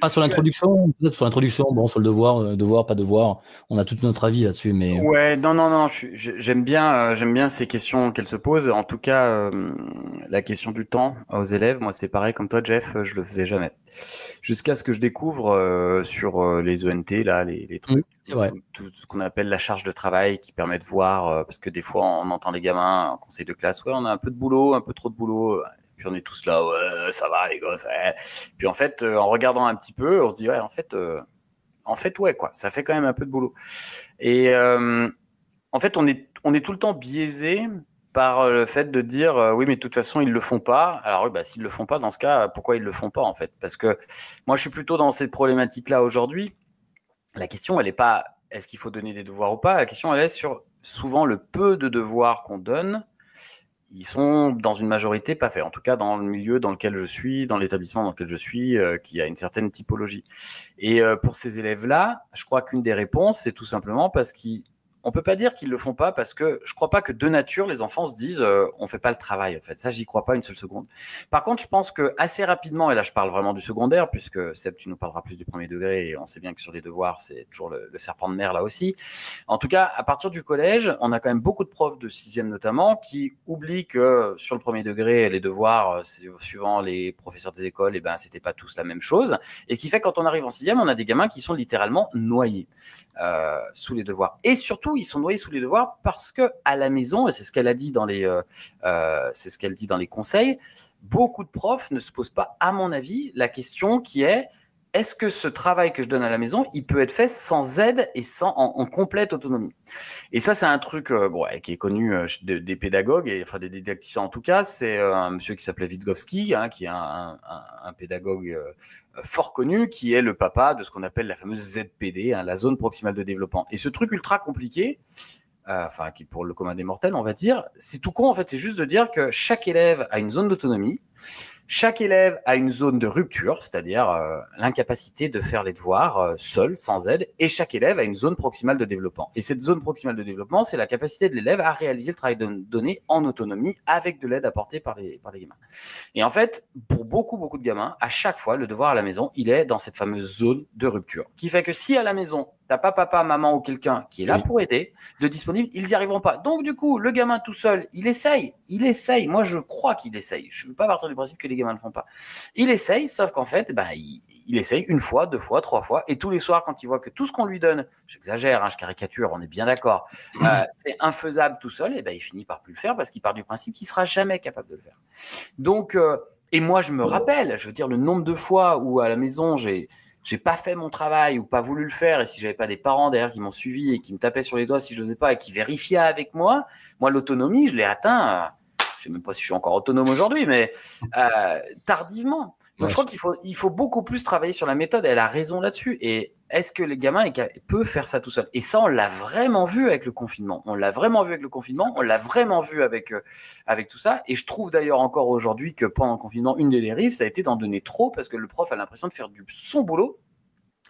pas sur l'introduction, peut-être sur l'introduction, bon, sur le devoir, euh, devoir, pas devoir. On a tout notre avis là-dessus, mais. Ouais, non, non, non. J'aime bien, euh, j'aime bien ces questions qu'elle se pose. En tout cas, euh, la question du temps aux élèves, moi, c'est pareil comme toi, Jeff, je le faisais jamais. Jusqu'à ce que je découvre sur les ONT, là, les, trucs, tout, ce qu'on appelle la charge de travail qui permet de voir, parce que des fois, on entend les gamins en conseil de classe, ouais, on a un peu de boulot, un peu trop de boulot puis on est tous là, ouais, ça va les gosses. Puis en fait, euh, en regardant un petit peu, on se dit, ouais, en fait, euh, en fait, ouais, quoi, ça fait quand même un peu de boulot. Et euh, en fait, on est, on est tout le temps biaisé par le fait de dire, oui, mais de toute façon, ils le font pas. Alors oui, bah, s'ils le font pas, dans ce cas, pourquoi ils le font pas en fait? Parce que moi, je suis plutôt dans cette problématique-là aujourd'hui. La question, elle n'est pas, est-ce qu'il faut donner des devoirs ou pas? La question, elle est sur souvent le peu de devoirs qu'on donne ils sont dans une majorité pas faits. En tout cas, dans le milieu dans lequel je suis, dans l'établissement dans lequel je suis, euh, qui a une certaine typologie. Et euh, pour ces élèves-là, je crois qu'une des réponses, c'est tout simplement parce qu'ils on peut pas dire qu'ils le font pas parce que je crois pas que de nature les enfants se disent euh, on fait pas le travail en fait. Ça j'y crois pas une seule seconde. Par contre je pense que assez rapidement et là je parle vraiment du secondaire puisque Seb tu nous parleras plus du premier degré et on sait bien que sur les devoirs c'est toujours le, serpent de mer là aussi. En tout cas à partir du collège on a quand même beaucoup de profs de sixième notamment qui oublient que sur le premier degré les devoirs suivant les professeurs des écoles et eh ben c'était pas tous la même chose et qui fait quand on arrive en sixième on a des gamins qui sont littéralement noyés euh, sous les devoirs. Et surtout, ils sont noyés sous les devoirs parce que à la maison, et c'est ce qu'elle a dit dans les, euh, euh, c'est ce qu'elle dit dans les conseils, beaucoup de profs ne se posent pas, à mon avis, la question qui est est-ce que ce travail que je donne à la maison, il peut être fait sans aide et sans en, complète autonomie? Et ça, c'est un truc bon, qui est connu des pédagogues et enfin des didacticiens en tout cas. C'est un monsieur qui s'appelait Witkowski, hein, qui est un, pédagogue fort connu, qui est le papa de ce qu'on appelle la fameuse ZPD, hein, la zone proximale de développement. Et ce truc ultra compliqué, euh, enfin qui pour le commun des mortels, on va dire, c'est tout con en fait. C'est juste de dire que chaque élève a une zone d'autonomie chaque élève a une zone de rupture, c'est-à-dire euh, l'incapacité de faire les devoirs euh, seul, sans aide, et chaque élève a une zone proximale de développement. Et cette zone proximale de développement, c'est la capacité de l'élève à réaliser le travail donné en autonomie avec de l'aide apportée par les, par les gamins. Et en fait, pour beaucoup, beaucoup de gamins, à chaque fois, le devoir à la maison, il est dans cette fameuse zone de rupture, qui fait que si à la maison, t'as pas papa, maman ou quelqu'un qui est là pour aider, de disponible, ils y arriveront pas. Donc du coup, le gamin tout seul, il essaye, il essaye. Moi, je crois qu'il essaye. Je ne veux pas partir du principe que les gamins ne le font pas. Il essaye, sauf qu'en fait, bah, il, essaye une fois, deux fois, trois fois, et tous les soirs, quand il voit que tout ce qu'on lui donne, j'exagère, hein, je caricature, on est bien d'accord, euh, c'est infaisable tout seul, et ben il finit par plus le faire parce qu'il part du principe qu'il sera jamais capable de le faire. Donc, euh, et moi, je me rappelle, je veux dire, le nombre de fois où à la maison j'ai j'ai pas fait mon travail ou pas voulu le faire, et si j'avais pas des parents derrière qui m'ont suivi et qui me tapaient sur les doigts si je n'osais pas et qui vérifiaient avec moi, moi l'autonomie, je l'ai atteint. euh, je sais même pas si je suis encore autonome aujourd'hui, mais euh, tardivement. Donc Ouais, je crois qu'il faut, il faut beaucoup plus travailler sur la méthode. Elle a raison là-dessus. Et est-ce que les gamins peuvent faire ça tout seul? Et ça, on l'a vraiment vu avec le confinement. On l'a vraiment vu avec le confinement. On l'a vraiment vu avec euh, avec tout ça. Et je trouve d'ailleurs encore aujourd'hui que pendant le confinement, une des dérives, ça a été d'en donner trop parce que le prof a l'impression de faire du son boulot.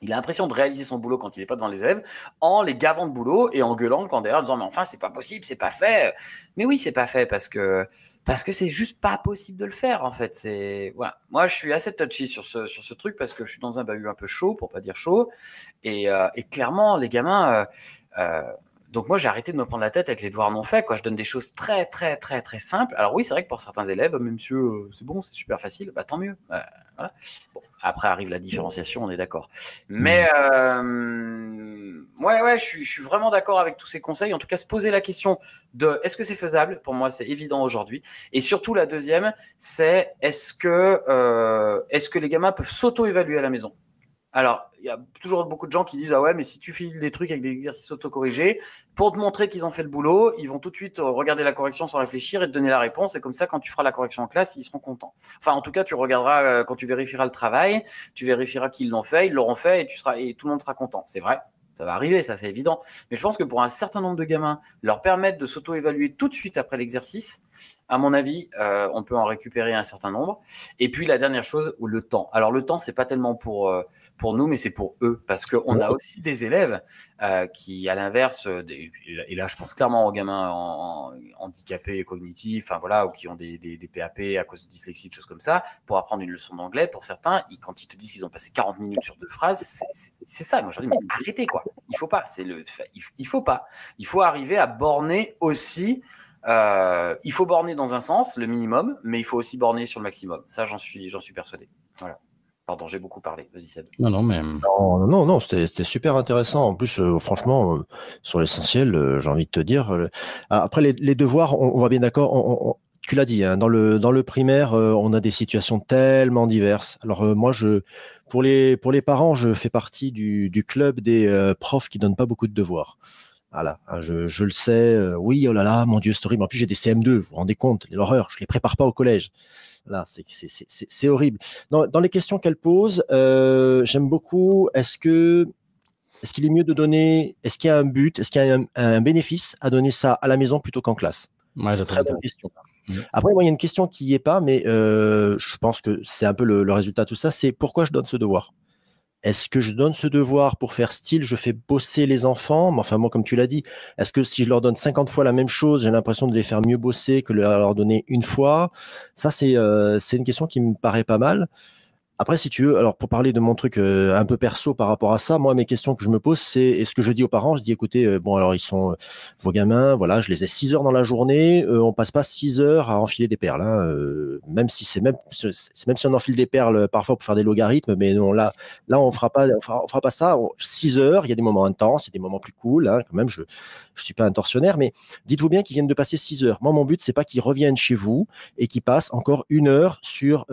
Il a l'impression de réaliser son boulot quand il n'est pas devant les élèves, en les gavant de boulot et en gueulant quand derrière, en disant mais enfin c'est pas possible, c'est pas fait. Mais oui, c'est pas fait parce que parce que c'est juste pas possible de le faire en fait. C'est voilà. Moi, je suis assez touchy sur ce sur ce truc parce que je suis dans un bahut un peu chaud pour pas dire chaud et, euh, et clairement les gamins. euh, euh, donc moi j'ai arrêté de me prendre la tête avec les devoirs non faits. Quoi. Je donne des choses très très très très simples. Alors oui c'est vrai que pour certains élèves, même si euh, c'est bon, c'est super facile, bah tant mieux. Euh, voilà. Bon, après arrive la différenciation, on est d'accord. Mais euh, ouais ouais, je suis je suis vraiment d'accord avec tous ces conseils. En tout cas, se poser la question de est-ce que c'est faisable? Pour moi, c'est évident aujourd'hui. Et surtout la deuxième, c'est est-ce que euh, est-ce que les gamins peuvent s'auto-évaluer à la maison? Alors, il y a toujours beaucoup de gens qui disent Ah ouais, mais si tu files des trucs avec des exercices autocorrigés, pour te montrer qu'ils ont fait le boulot, ils vont tout de suite euh, regarder la correction sans réfléchir et te donner la réponse. Et comme ça, quand tu feras la correction en classe, ils seront contents. Enfin, en tout cas, tu regarderas euh, quand tu vérifieras le travail, tu vérifieras qu'ils l'ont fait, ils l'auront fait et, tu seras, et tout le monde sera content. C'est vrai, ça va arriver, ça c'est évident. Mais je pense que pour un certain nombre de gamins, leur permettre de s'auto-évaluer tout de suite après l'exercice, à mon avis, euh, on peut en récupérer un certain nombre. Et puis la dernière chose, le temps. Alors le temps, c'est pas tellement pour pour nous, mais c'est pour eux, parce qu'on a aussi des élèves euh, qui, à l'inverse, euh, et là je pense clairement aux gamins en, en- handicapés cognitifs, enfin voilà, ou qui ont des, des, des PAP à cause de dyslexie, des choses comme ça, pour apprendre une leçon d'anglais, pour certains, ils- quand ils te disent qu'ils ont passé 40 minutes sur deux phrases, c'est- ça. Moi je dis, mais arrêtez quoi. Il faut pas. C'est le, il, il faut pas. Il faut arriver à borner aussi. euh, il faut borner dans un sens, le minimum, mais il faut aussi borner sur le maximum. Ça, j'en suis, j'en suis persuadé. Voilà. Pardon, j'ai beaucoup parlé. Vas-y, Seb. Non, non, mais. Non, non, non, c'était super intéressant. En plus, euh, franchement, euh, sur l'essentiel, euh, j'ai envie de te dire. euh, après, les, les devoirs, on, on va bien d'accord. on- on- on- tu l'as dit, hein, dans le dans le primaire, euh, on a des situations tellement diverses. Alors euh, moi, je pour les pour les parents, je fais partie du, du club des euh, profs qui donnent pas beaucoup de devoirs. Voilà, hein, je, je le sais. euh, oui, oh là là, mon Dieu, c'est horrible. En plus, j'ai des CM2. Vous vous rendez compte, l'horreur. Je les prépare pas au collège. Là, c'est horrible. Dans, dans les questions qu'elle pose, euh, j'aime beaucoup. Est-ce que est-ce qu'il est mieux de donner Est-ce qu'il y a un but Est-ce qu'il y a un, un bénéfice à donner ça à la maison plutôt qu'en classe? Ouais. Très bonne question. Mhm. Après, moi, il y a une question qui n'y est pas, mais euh, je pense que c'est un peu le, le résultat de tout ça. C'est pourquoi je donne ce devoir? Est-ce que je donne ce devoir pour faire style Je fais bosser les enfants? Mais Enfin, moi, comme tu l'as dit, est-ce que si je leur donne 50 fois la même chose, j'ai l'impression de les faire mieux bosser que de leur donner une fois? Ça, c'est euh, c'est une question qui me paraît pas mal. Après, si tu veux, alors pour parler de mon truc euh, un peu perso par rapport à ça, moi, mes questions que je me pose, c'est est-ce que je dis aux parents, je dis écoutez, euh, bon, alors ils sont euh, vos gamins, voilà, je les ai 6 heures dans la journée, on passe pas 6 heures à enfiler des perles, hein, même si c'est même, même si on enfile des perles parfois pour faire des logarithmes, mais non, là, là, on fera pas, on fera, on fera pas ça. 6 heures, il y a des moments intenses, il y a des moments plus cool, hein, quand même, je, je suis pas un tortionnaire, mais dites-vous bien qu'ils viennent de passer 6 heures. Moi, mon but, c'est pas qu'ils reviennent chez vous et qu'ils passent encore une heure sur,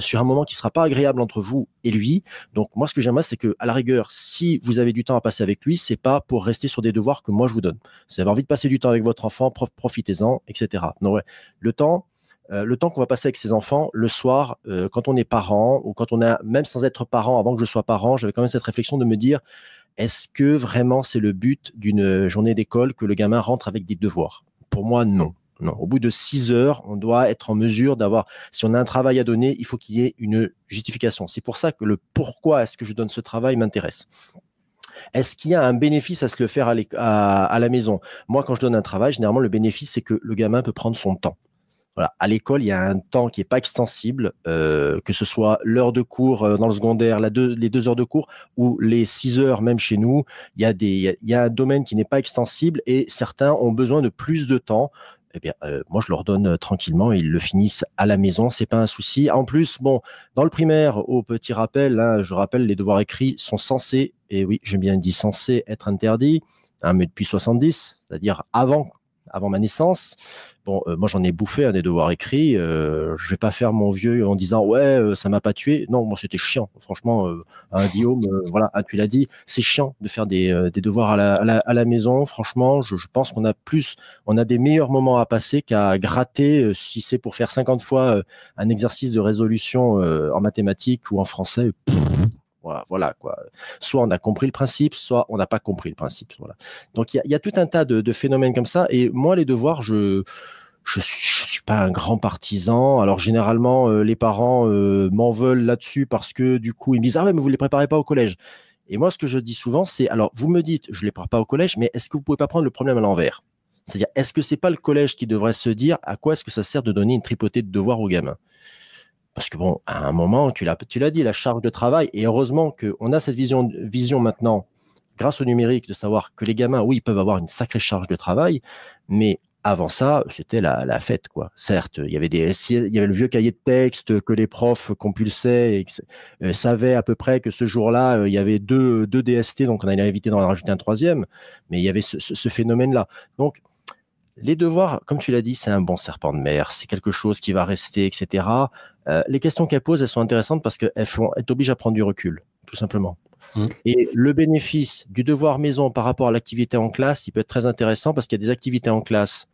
sur un moment qui sera pas agréable entre vous et lui. Donc, moi, ce que j'aimerais, c'est que, à la rigueur, si vous avez du temps à passer avec lui, c'est pas pour rester sur des devoirs que moi je vous donne. Si vous avez envie de passer du temps avec votre enfant, prof- profitez-en, etc. Ouais, le temps, euh, le temps qu'on va passer avec ses enfants le soir, euh, quand on est parent ou quand on a, même sans être parent, avant que je sois parent, j'avais quand même cette réflexion de me dire, est-ce que vraiment c'est le but d'une journée d'école que le gamin rentre avec des devoirs? Pour moi, non. Non, au bout de six heures, on doit être en mesure d'avoir, si on a un travail à donner, il faut qu'il y ait une justification. C'est pour ça que le pourquoi est-ce que je donne ce travail m'intéresse. Est-ce qu'il y a un bénéfice à se le faire à, la maison? Moi, quand je donne un travail, généralement, le bénéfice, c'est que le gamin peut prendre son temps. Voilà. À l'école, il y a un temps qui n'est pas extensible, euh, que ce soit l'heure de cours euh, dans le secondaire, les deux heures de cours ou les six heures même chez nous. Il y a un domaine qui n'est pas extensible et certains ont besoin de plus de temps eh bien, euh, moi, je leur donne euh, tranquillement ils le finissent à la maison. C'est pas un souci. En plus, bon, dans le primaire, au petit rappel, hein, je rappelle, les devoirs écrits sont censés, et oui, j'ai bien dit censés être interdits, hein, mais depuis 70, c'est-à-dire avant avant ma naissance. Bon, euh, moi j'en ai bouffé un des devoirs écrits. Euh, je vais pas faire mon vieux en disant ouais, euh, ça m'a pas tué. Non, moi c'était chiant. Franchement, euh, un Guillaume, euh, voilà, ah, tu l'as dit, c'est chiant de faire des, des devoirs à la, à la, à la maison. Franchement, je, pense qu'on a plus, on a des meilleurs moments à passer qu'à gratter si c'est pour faire 50 fois un exercice de résolution en mathématiques ou en français. Voilà, quoi. Soit on a compris le principe, soit on n'a pas compris le principe. Donc il y, a- tout un tas de, phénomènes comme ça. Et moi, les devoirs, je je suis pas un grand partisan. Alors généralement, euh, les parents euh, m'en veulent là-dessus parce que du coup, ils me disent ah ouais, mais vous les préparez pas au collège. Et moi, ce que je dis souvent, c'est alors vous me dites, je les prépare pas au collège, mais est-ce que vous pouvez pas prendre le problème à l'envers? C'est-à-dire, est-ce que c'est pas le collège qui devrait se dire à quoi est-ce que ça sert de donner une tripotée de devoirs aux gamins? Parce que bon, à un moment, tu l'as, tu l'as dit, la charge de travail. Et heureusement qu'on a cette vision, vision maintenant, grâce au numérique, de savoir que les gamins, oui, peuvent avoir une sacrée charge de travail, mais avant ça, c'était la, fête, quoi. Certes, il y avait des, il y avait le vieux cahier de texte que les profs compulsaient et que, euh, savaient à peu près que ce jour-là, euh, il y avait deux, deux DST, donc on allait éviter d'en rajouter un troisième, mais il y avait ce- ce phénomène-là. Donc, les devoirs, comme tu l'as dit, c'est un bon serpent de mer, c'est quelque chose qui va rester, etc. Euh, les questions qu'elles posent, elles sont intéressantes parce qu'elles t'obligent à prendre du recul, tout simplement. Mm. Et le bénéfice du devoir maison par rapport à l'activité en classe, il peut être très intéressant parce qu'il y a des activités en classe.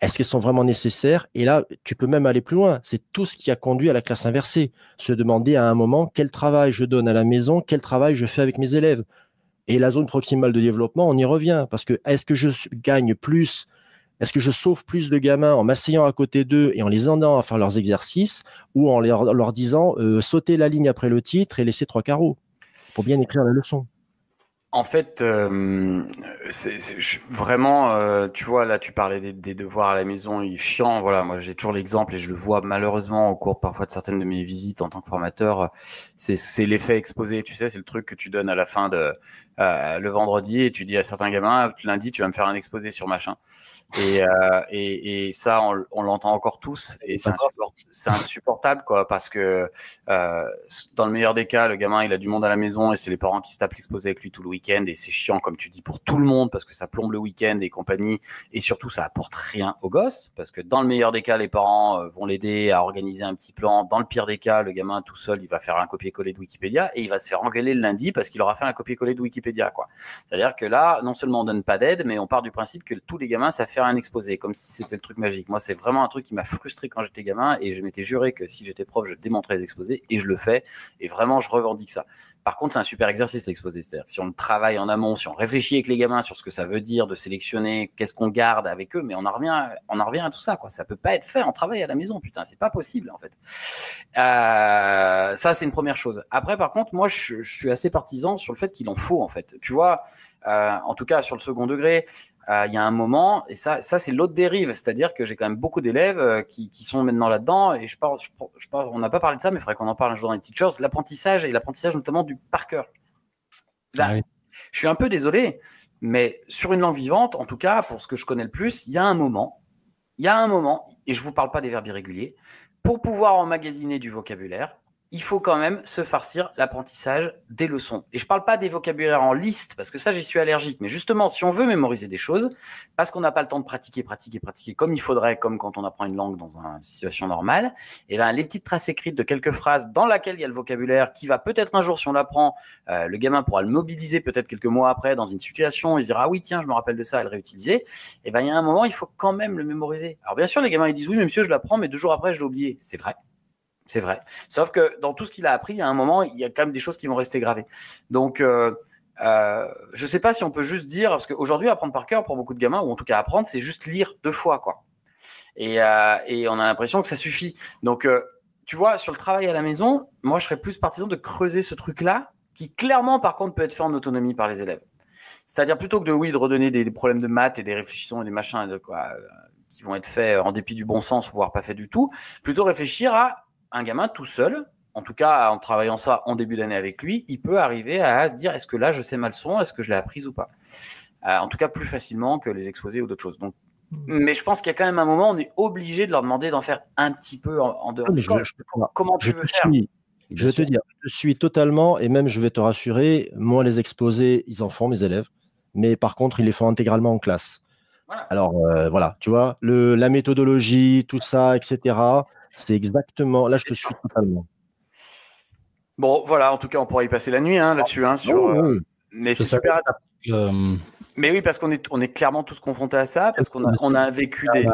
Est-ce qu'elles sont vraiment nécessaires? Et là, tu peux même aller plus loin. C'est tout ce qui a conduit à la classe inversée. Se demander à un moment quel travail je donne à la maison, quel travail je fais avec mes élèves? Et la zone proximale de développement, on y revient. Parce que est-ce que je gagne plus Est-ce que je sauve plus de gamins en m'asseyant à côté d'eux et en les aidant à faire leurs exercices ou en leur, disant euh, sautez la ligne après le titre et laissez trois carreaux pour bien écrire la leçon? En fait, euh, vraiment, euh, tu vois, là, tu parlais des, devoirs à la maison, il est chiant. Voilà, moi, j'ai toujours l'exemple et je le vois malheureusement au cours parfois de certaines de mes visites en tant que formateur. C'est l'effet exposé, tu sais, c'est le truc que tu donnes à la fin de le vendredi et tu dis à certains gamins, lundi, tu vas me faire un exposé sur machin. Et, euh, et, et ça, on, on l'entend encore tous et c'est insupportable, quoi, parce que euh, dans le meilleur des cas, le gamin, il a du monde à la maison et c'est les parents qui se tapent l'exposé avec lui tout le week-end et c'est chiant, comme tu dis, pour tout le monde parce que ça plombe le week-end et compagnie et surtout, ça apporte rien au gosse parce que dans le meilleur des cas, les parents euh, vont l'aider à organiser un petit plan. Dans le pire des cas, le gamin tout seul, il va faire un copier-coller de Wikipédia et il va se faire engueuler le lundi parce qu'il aura fait un copier-coller de Wikipédia, quoi. C'est-à-dire que là, non seulement on donne pas d'aide, mais on part du principe que tous les gamins savent faire un exposé, comme si c'était le truc magique. Moi, c'est vraiment un truc qui m'a frustré quand j'étais gamin et je m'étais juré que si j'étais prof, je démontrais les exposés et je le fais. Et vraiment, je revendique ça. Par contre, c'est un super exercice l'exposé. C'est-à-dire si on le travaille en amont, si on réfléchit avec les gamins sur ce que ça veut dire de sélectionner, qu'est-ce qu'on garde avec eux, mais on en revient, on en revient à tout ça. Quoi. Ça peut pas être fait en travail à la maison. Putain, c'est pas possible en fait. Euh, ça, c'est une première chose. Après, par contre, moi, je suis assez partisan sur le fait qu'il en faut en fait. Tu vois, euh, en tout cas sur le second degré, euh, il y a un moment, et ça, ça c'est l'autre dérive, c'est-à-dire que j'ai quand même beaucoup d'élèves euh, qui, qui sont maintenant là-dedans, et je parle, je, je parle, on n'a pas parlé de ça, mais il faudrait qu'on en parle un jour dans les teachers, l'apprentissage et l'apprentissage notamment du par cœur. Là, Ah oui. Je suis un peu désolé, mais sur une langue vivante, en tout cas pour ce que je connais le plus, il y a un moment, il y a un moment, et je vous parle pas des verbes irréguliers, pour pouvoir emmagasiner du vocabulaire, il faut quand même se farcir l'apprentissage des leçons. Et je parle pas des vocabulaires en liste, parce que ça, j'y suis allergique. Mais justement, si on veut mémoriser des choses, parce qu'on n'a pas le temps de pratiquer, pratiquer, pratiquer comme il faudrait, comme quand on apprend une langue dans une situation normale, et ben les petites traces écrites de quelques phrases dans laquelle il y a le vocabulaire, qui va peut-être un jour, si on l'apprend, euh, le gamin pourra le mobiliser peut-être quelques mois après dans une situation, il se dira ah oui tiens, je me rappelle de ça, et le réutiliser. Et ben il y a un moment, il faut quand même le mémoriser. Alors bien sûr, les gamins ils disent oui, monsieur, je l'apprends, mais deux jours après, je l'ai oublié. C'est vrai. C'est vrai. Sauf que dans tout ce qu'il a appris, a un moment, il y a quand même des choses qui vont rester gravées. Donc, euh, euh, je ne sais pas si on peut juste dire, parce qu'aujourd'hui, apprendre par cœur pour beaucoup de gamins, ou en tout cas apprendre, c'est juste lire deux fois, quoi. Et, euh, on a l'impression que ça suffit. Donc, tu vois, sur le travail à la maison, moi, je serais plus partisan de creuser ce truc-là, qui clairement, par contre, peut être fait en autonomie par les élèves. C'est-à-dire plutôt que de oui, de redonner des, problèmes de maths et des réflexions et des machins quoi, qui vont être faits en dépit du bon sens, voire pas fait du tout, plutôt réfléchir à un gamin tout seul, en tout cas en travaillant ça en début d'année avec lui, il peut arriver à se dire est-ce que là je sais ma leçon, est-ce que je l'ai apprise ou pas? Euh, en tout cas plus facilement que les exposés ou d'autres choses. Donc, mais je pense qu'il y a quand même un moment, on est obligé de leur demander d'en faire un petit peu en, en dehors. Ah, mais je- Comment- je- tu Je veux faire? suis. Je vais te dire, je suis totalement, et même je vais te rassurer, moi les exposés, ils en font mes élèves, mais par contre, ils les font intégralement en classe. Voilà. Alors euh, voilà, tu vois, le, la méthodologie, tout ça, etc. C'est exactement. Là, je te suis totalement. Bon, voilà, en tout cas, on pourrait y passer la nuit hein, là-dessus. Hein, sur, Oh, euh, oui. Mais c'est super. Euh, Mais oui, parce qu'on est, on est clairement tous confrontés à ça, parce qu'on a, on a un vécu des-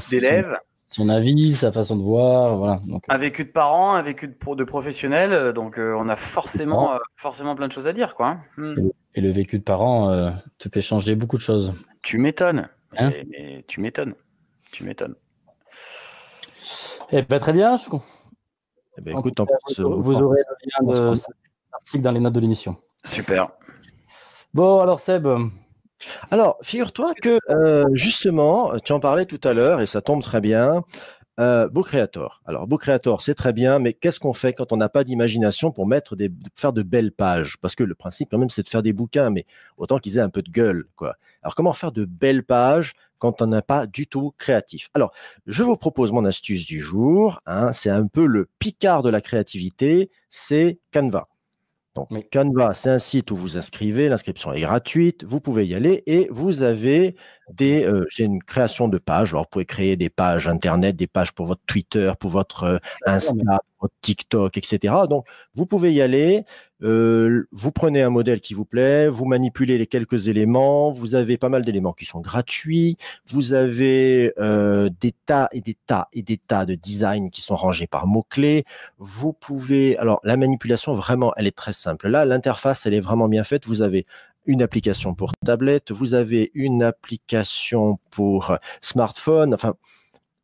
son, d'élèves, son avis, sa façon de voir, voilà. Donc, un vécu de parents, un vécu de, pro- de professionnels, euh, donc euh, on a forcément, euh, forcément plein de choses à dire, quoi. hein. Hmm. et le vécu de parents euh, te fait changer beaucoup de choses. Tu m'étonnes. Hein? Mais- mais tu m'étonnes. Tu m'étonnes. Eh ben, très bien. je- Eh ben, En écoute, cas, plus, vous, vous aurez le lien de cet article dans les notes de l'émission. Super. Bon, alors Seb, Alors, figure-toi que euh, justement, tu en parlais tout à l'heure et ça tombe très bien. Euh, Beau Creator. Alors, Beau Creator, c'est très bien, mais qu'est-ce qu'on fait quand on n'a pas d'imagination pour mettre des, faire de belles pages? Parce que le principe, quand même, c'est de faire des bouquins, mais autant qu'ils aient un peu de gueule, quoi. Alors, comment faire de belles pages quand on n'a pas du tout créatif? Alors, je vous propose mon astuce du jour. hein, c'est un peu le picard de la créativité, c'est Canva. Donc, Oui. Canva, c'est un site où vous inscrivez, l'inscription est gratuite, vous pouvez y aller et vous avez des, euh, c'est une création de pages. Alors, vous pouvez créer des pages Internet, des pages pour votre Twitter, pour votre euh, Insta, pour votre TikTok, etc. Donc, vous pouvez y aller. euh, vous prenez un modèle qui vous plaît, vous manipulez les quelques éléments. Vous avez pas mal d'éléments qui sont gratuits. Vous avez euh, des tas et des tas et des tas de designs qui sont rangés par mots-clés. Vous pouvez. Alors, la manipulation, vraiment, elle est très simple. Là, l'interface, elle est vraiment bien faite. Vous avez une application pour tablette, vous avez une application pour smartphone. Enfin,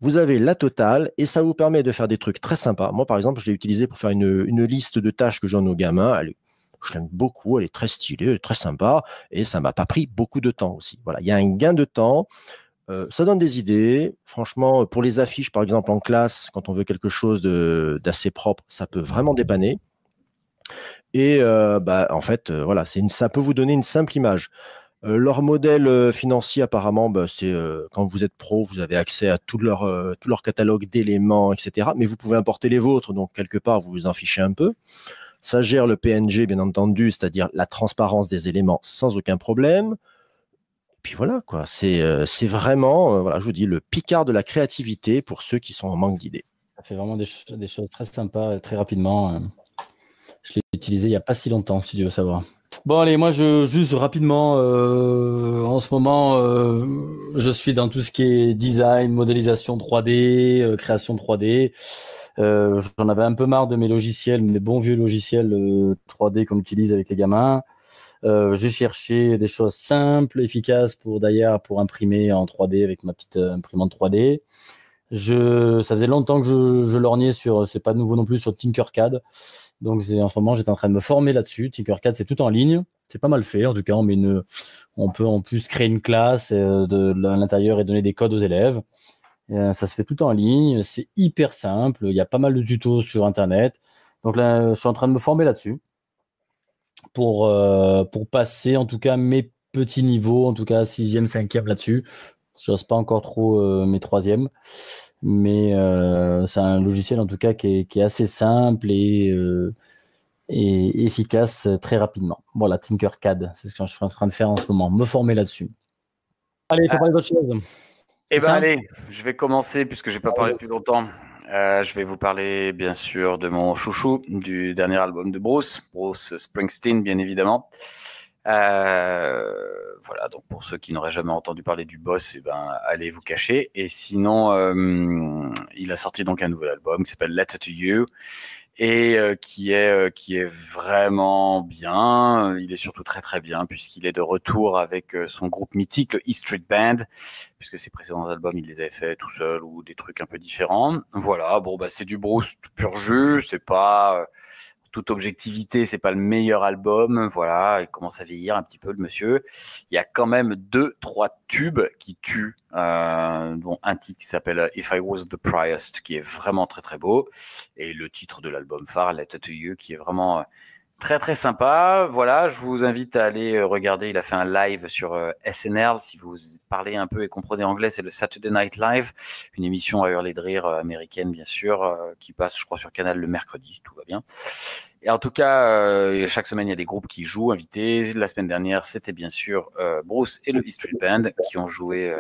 vous avez la totale et ça vous permet de faire des trucs très sympas. Moi, par exemple, je l'ai utilisé pour faire une, liste de tâches que j'en ai aux gamins. Elle je l'aime beaucoup, elle est très stylée, très sympa et ça m'a pas pris beaucoup de temps aussi. Voilà, il y a un gain de temps. Euh, ça donne des idées. Franchement, pour les affiches, par exemple, en classe, quand on veut quelque chose d'assez propre, ça peut vraiment dépanner. Et euh, bah, en fait, euh, voilà, ça peut vous donner une simple image. Euh, leur modèle financier, apparemment, bah, c'est quand vous êtes pro, vous avez accès à tout leur, tout leur catalogue d'éléments, etc. Mais vous pouvez importer les vôtres, donc quelque part, vous vous en fichez un peu. Ça gère le PNG, bien entendu, c'est-à-dire la transparence des éléments sans aucun problème. Et puis voilà, quoi. C'est vraiment, voilà, je vous dis, le picard de la créativité pour ceux qui sont en manque d'idées. ça fait vraiment des, des choses très sympas, très rapidement. Je l'ai utilisé il n'y a pas si longtemps, si tu veux savoir. Bon, allez, moi, je juste rapidement, euh, en ce moment, euh, je suis dans tout ce qui est design, modélisation 3D, euh, création 3D. Euh, J'en avais un peu marre de mes logiciels, mes bons vieux logiciels euh, 3D qu'on utilise avec les gamins. J'ai cherché des choses simples, efficaces pour d'ailleurs pour imprimer en 3D avec ma petite imprimante 3D. Je, ça faisait longtemps que je, je lorgnais sur, c'est pas nouveau non plus, sur Tinkercad. Donc en ce moment, j'étais en train de me former là-dessus. Tinkercad, c'est tout en ligne. C'est pas mal fait. En tout cas, on, peut en plus créer une classe euh, de, l'intérieur et donner des codes aux élèves. Euh, ça se fait tout en ligne. C'est hyper simple. Il y a pas mal de tutos sur Internet. Donc là, je suis en train de me former là-dessus pour, euh, pour passer en tout cas mes petits niveaux, en tout cas sixième, cinquième là-dessus. Je n'ose pas encore trop euh, mes troisièmes, mais euh, c'est un logiciel en tout cas qui est, qui est assez simple et, euh, et efficace très rapidement. Voilà, Tinkercad, c'est ce que je suis en train de faire en ce moment, me former là-dessus. Allez, il faut Ah. parler d'autre chose. Eh ça allez, je vais commencer puisque j'ai pas parlé depuis longtemps. Euh, je vais vous parler bien sûr de mon chouchou, du dernier album de Bruce, Bruce Springsteen bien évidemment. Euh, voilà, donc pour ceux qui n'auraient jamais entendu parler du boss, eh ben, allez vous cacher. Et sinon, euh, il a sorti donc un nouvel album qui s'appelle Letter to You et euh, qui est euh, qui est vraiment bien. Il est surtout très très bien puisqu'il est de retour avec euh, son groupe mythique, le E Street Band, puisque ses précédents albums il les avait fait tout seul ou des trucs un peu différents. Voilà, bon bah c'est du Bruce pur jus, c'est pas toute objectivité, c'est pas le meilleur album. Voilà, il commence à vieillir un petit peu le monsieur. Il y a quand même deux trois tubes qui tuent, euh, dont un titre qui s'appelle If I Was the Priest, qui est vraiment très très beau et le titre de l'album phare, Letter to You, qui est vraiment, Très très sympa. Voilà, je vous invite à aller euh, regarder. Il a fait un live sur euh, SNL. Si vous parlez un peu et comprenez anglais, c'est le Saturday Night Live, une émission à hurler de rire euh, américaine bien sûr, euh, qui passe, je crois, sur Canal le mercredi. Tout va bien. Et en tout cas, chaque semaine il y a des groupes qui jouent invités. La semaine dernière, c'était bien sûr Bruce et le E Street Band qui ont joué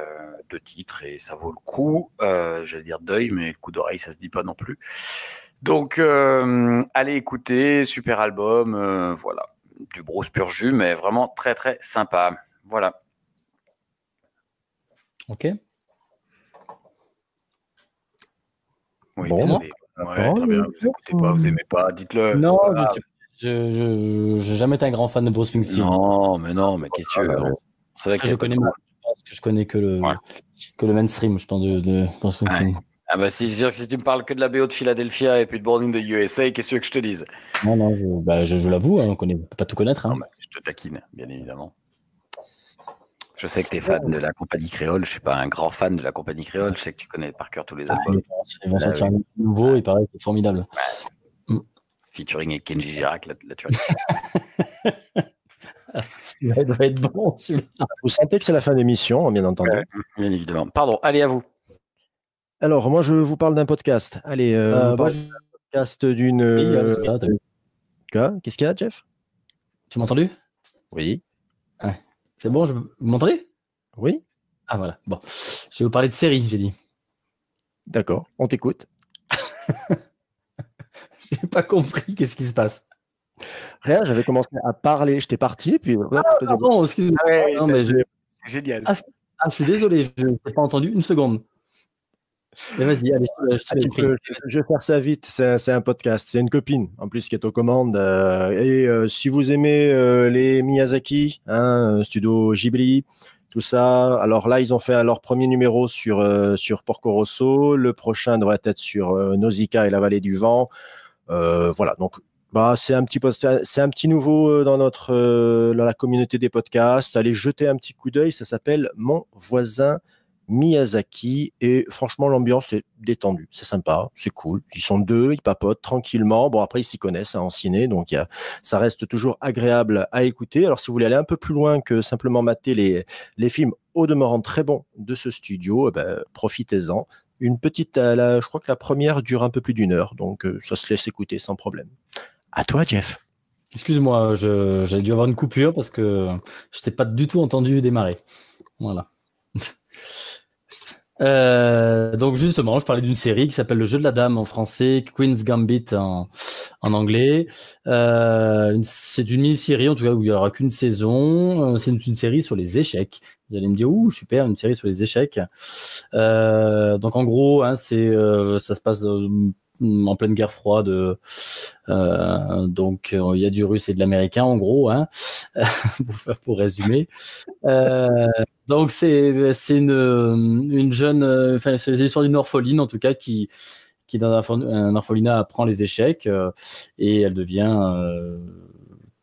deux titres et ça vaut le coup. J'allais dire deuil, mais coup d'oreille, ça se dit pas non plus. Donc, euh, allez écouter, super album, euh, voilà, du Bruce pur jus, mais vraiment très très sympa. Voilà. Ok. Oui, Bon. désolé. Ouais, Bon, très bien. Vous écoutez pas, vous aimez pas, dites-le. Non, pas je je- jamais été un grand fan de Bruce Springsteen. non, mais non, mais qu'est-ce que tu veux ouais. C'est vrai Après, que je connais, je pense que je connais que le, Ouais. que le mainstream, je pense, de, de Bruce Springsteen. Ah bah c'est sûr que si tu me parles que de la BO de Philadelphia et puis de Born in the USA, qu'est-ce que tu veux que je te dise? Non, non, je, bah, je, je l'avoue, hein, on connaît, on peut pas tout connaître. Hein. Non, Je te taquine, bien évidemment. Je sais que tu es fan de la compagnie créole. Je suis pas un grand fan de la compagnie créole. Je sais que tu connais par cœur tous les Ah, albums. ils vont- ils vont sortir un nouveau, il paraît que c'est formidable. Featuring et Kenji Girac, tu vois. Celui-là, il doit être bon, celui-là. Vous sentez que c'est la fin d'émission, bien entendu. Ouais. Bien évidemment. Pardon, allez à vous. Alors, moi, je vous parle d'un podcast. Allez, euh, Euh, moi, je- podcast d'une. Euh, Qu'est-ce qu'il y a, Jeff? Tu m'as entendu? Oui. C'est bon, je... vous m'entendez? Oui Ah voilà, bon. Je vais vous parler de série, j'ai dit. D'accord, on t'écoute. J'ai pas compris qu'est-ce qui se passe. Rien, j'avais commencé à parler, j'étais parti, puis. hop, Pardon, excusez-moi. non, mais je... Génial. Ah, Ah, je suis désolé, je n'ai pas entendu une seconde. Vas-y, allez, je te- je te Allez, l'ai pris. je, je vais faire ça vite. C'est un, podcast. C'est une copine, en plus, qui est aux commandes. euh, et euh, si vous aimez euh, les Miyazaki, hein, Studio Ghibli, tout ça, alors là, ils ont fait leur premier numéro sur, sur Porco Rosso. Le prochain devrait être sur Nausicaa et la vallée du vent. Voilà, donc. Bah, c'est un petit c'est un petit nouveau dans notre dans la communauté des podcasts. Allez jeter un petit coup d'œil. Ça s'appelle Mon voisin Miyazaki. Et franchement, l'ambiance est détendue. C'est sympa, c'est cool. Ils sont deux, ils papotent tranquillement. Bon, après, ils s'y connaissent hein, en ciné, donc ça reste toujours agréable à écouter. Alors, si vous voulez aller un peu plus loin que simplement mater les, films au demeurant très bons de ce studio, eh ben, profitez-en. Une petite, euh, la- je crois que la première dure un peu plus d'une heure, donc euh, ça se laisse écouter sans problème. À toi, Jeff. Excuse-moi, j'ai dû avoir une coupure parce que je t'ai pas du tout entendu démarrer. Voilà. Euh, donc justement, je parlais d'une série qui s'appelle Le Jeu de la Dame en français, Queen's Gambit en, en anglais. Euh, c'est une mini-série en tout cas où il y aura qu'une saison. Euh, C'est une, série sur les échecs. Vous allez me dire, ouh super, une série sur les échecs. Euh, donc en gros, hein, c'est euh, ça se passe en pleine guerre froide. Euh, donc euh, il y a du russe et de l'américain en gros, hein, pour, pour résumer. Euh, donc c'est c'est une une jeune, euh, enfin c'est l'histoire d'une orpheline en tout cas qui qui dans un, orphe- un orphelinat apprend les échecs euh, et elle devient euh,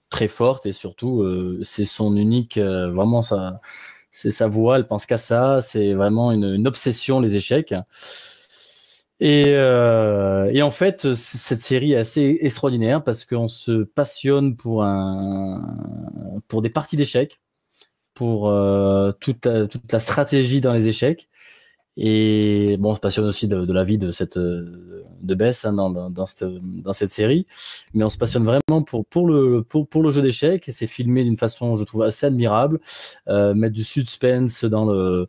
très forte et surtout euh, c'est son unique euh, vraiment sa c'est sa voix, elle pense qu'à ça, c'est vraiment une, obsession les échecs. Et, euh, et en fait, cette série est assez extraordinaire parce qu'on se passionne pour un pour des parties d'échecs, pour euh, toute, toute la stratégie dans les échecs. Et bon, on se passionne aussi de, de la vie de cette de Bess hein, dans, dans, dans cette, dans cette série, mais on se passionne vraiment pour pour le pour, pour le jeu d'échecs et c'est filmé d'une façon, je trouve, assez admirable, euh, mettre du suspense dans le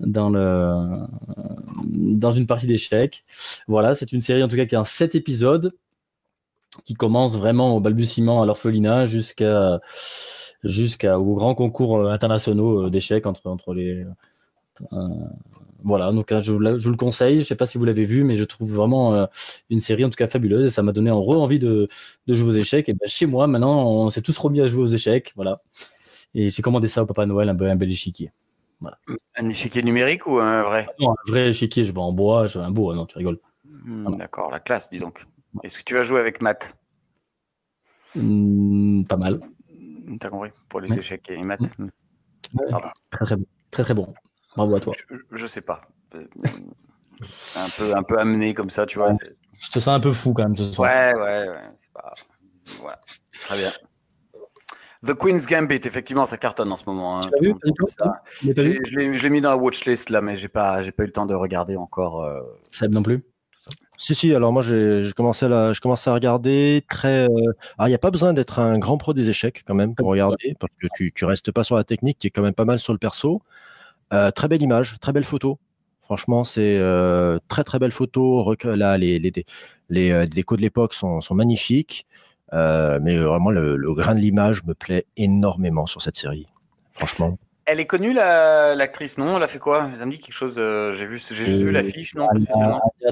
dans le dans une partie d'échecs. Voilà, c'est une série en tout cas qui a un sept épisodes qui commence vraiment au balbutiement à l'orphelinat jusqu'à jusqu'aux grands concours euh, internationaux euh, d'échecs entre entre les euh, voilà, donc euh, je, je le conseille. Je sais pas si vous l'avez vu, mais je trouve vraiment une série en tout cas fabuleuse et ça m'a donné en re envie de, de jouer aux échecs. Et ben, chez moi, maintenant, on s'est tous remis à jouer aux échecs, voilà. Et j'ai commandé ça au Papa Noël, un, be- un bel échiquier. Un échiquier numérique ou un vrai? Non, un vrai échiquier, je vais en bois, je veux un beau, non, tu rigoles. Hmm, D'accord, la classe, dis donc. Est-ce que tu vas jouer avec Matt? Hmm, pas mal, T'as compris Pour les Ouais. échecs et Matt Hmm. très très bon, très très bon. Bravo à toi. je, je sais pas. Euh, un peu, un peu amené comme ça, tu vois. Je te sens un peu fou quand même ce soir. Ouais, ouais, ouais. pas- Voilà. Très bien. The Queen's Gambit, effectivement, ça cartonne en ce moment. hein. Tu vu, ça. Je l'ai je l'ai mis dans la watchlist là, mais j'ai pas, j'ai pas eu le temps de regarder encore. euh, Seb non plus. Si, si, alors moi j'ai commencé, à je à regarder très. euh, Alors il n'y a pas besoin d'être un grand pro des échecs quand même pour regarder, parce que tu, tu restes pas sur la technique qui est quand même pas mal sur le perso. Euh, très belle image, très belle photo. Franchement, c'est euh, très très belle photo. Là, les, les, les, décos de l'époque sont, sont magnifiques. Mais vraiment, le grain de l'image me plaît énormément sur cette série. Franchement. Elle est connue, la- l'actrice, non? Elle a fait quoi? Ça me dit quelque chose. euh, j'ai vu, j'ai juste vu Euh, l'affiche, non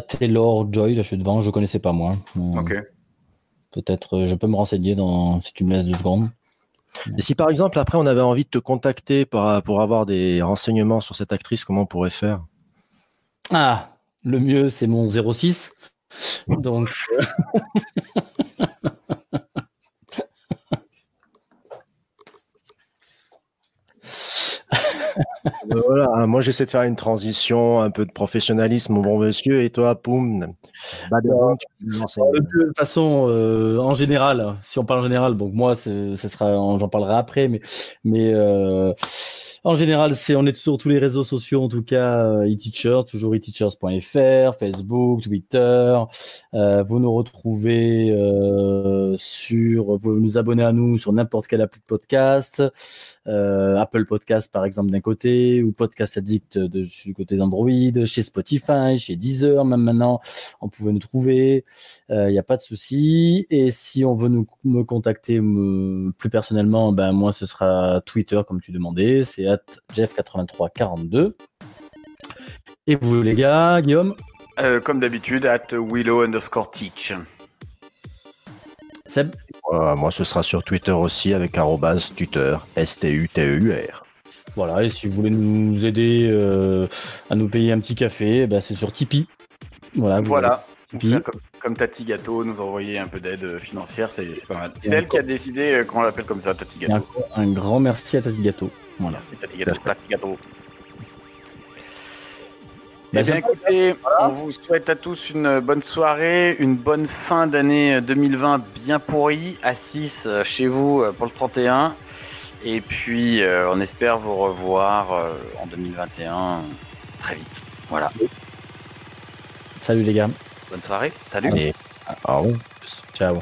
Taylor Joy, là je suis devant, je connaissais pas moi. Euh, Ok. Peut-être je peux me renseigner dans, si tu me laisses deux secondes. Et si par exemple, après, on avait envie de te contacter pour, pour avoir des renseignements sur cette actrice, comment on pourrait faire? Ah, le mieux c'est mon 06. Donc, Voilà, hein, moi j'essaie de faire une transition, un peu de professionnalisme, mon bon monsieur, et toi, poum, bas de toute façon, euh, en général, si on parle en général, donc moi, ce sera, j'en parlerai après, mais, mais euh, en général, c'est, on est sur tous les réseaux sociaux, en tout cas, euh, e-teacher, toujours e-teachers.fr, Facebook, Twitter. Euh, vous nous retrouvez euh, sur, vous pouvez nous abonner à nous sur n'importe quelle appli de podcast, Apple Podcast par exemple d'un côté, ou Podcast Addict de, du côté d'Android, chez Spotify, chez Deezer, même maintenant, on pouvait nous trouver. Il n'y a pas de souci. Et si on veut nous, me contacter plus personnellement, ben moi ce sera Twitter comme tu demandais, c'est at Jeff8342. Et vous les gars, Guillaume, Euh, comme d'habitude, at Willow underscore teach. Seb, Euh, moi, ce sera sur Twitter aussi avec tuteur, S-T-U-T-E-U-R. voilà. Et si vous voulez nous aider euh, à nous payer un petit café, ben, c'est sur Tipeee. Voilà. vous Voilà. Tipeee. Comme, comme Tati Gâteau, nous envoyer un peu d'aide euh, financière, c'est c'est pas mal. C'est elle qui a décidé euh, qu'on l'appelle comme ça, Tati Gâteau. un grand merci à Tati Gâteau. Voilà. Merci Tati Gâteau. Tati Gâteau. Bah, Eh bien, écoutez, on vous souhaite à tous une bonne soirée, une bonne fin d'année 2020 bien pourrie, à 6 euh, chez vous euh, pour le 31. Et puis, euh, on espère vous revoir euh, en 2021 très vite. Voilà. Salut les gars. Bonne soirée. Salut. Allez, au revoir. Ciao.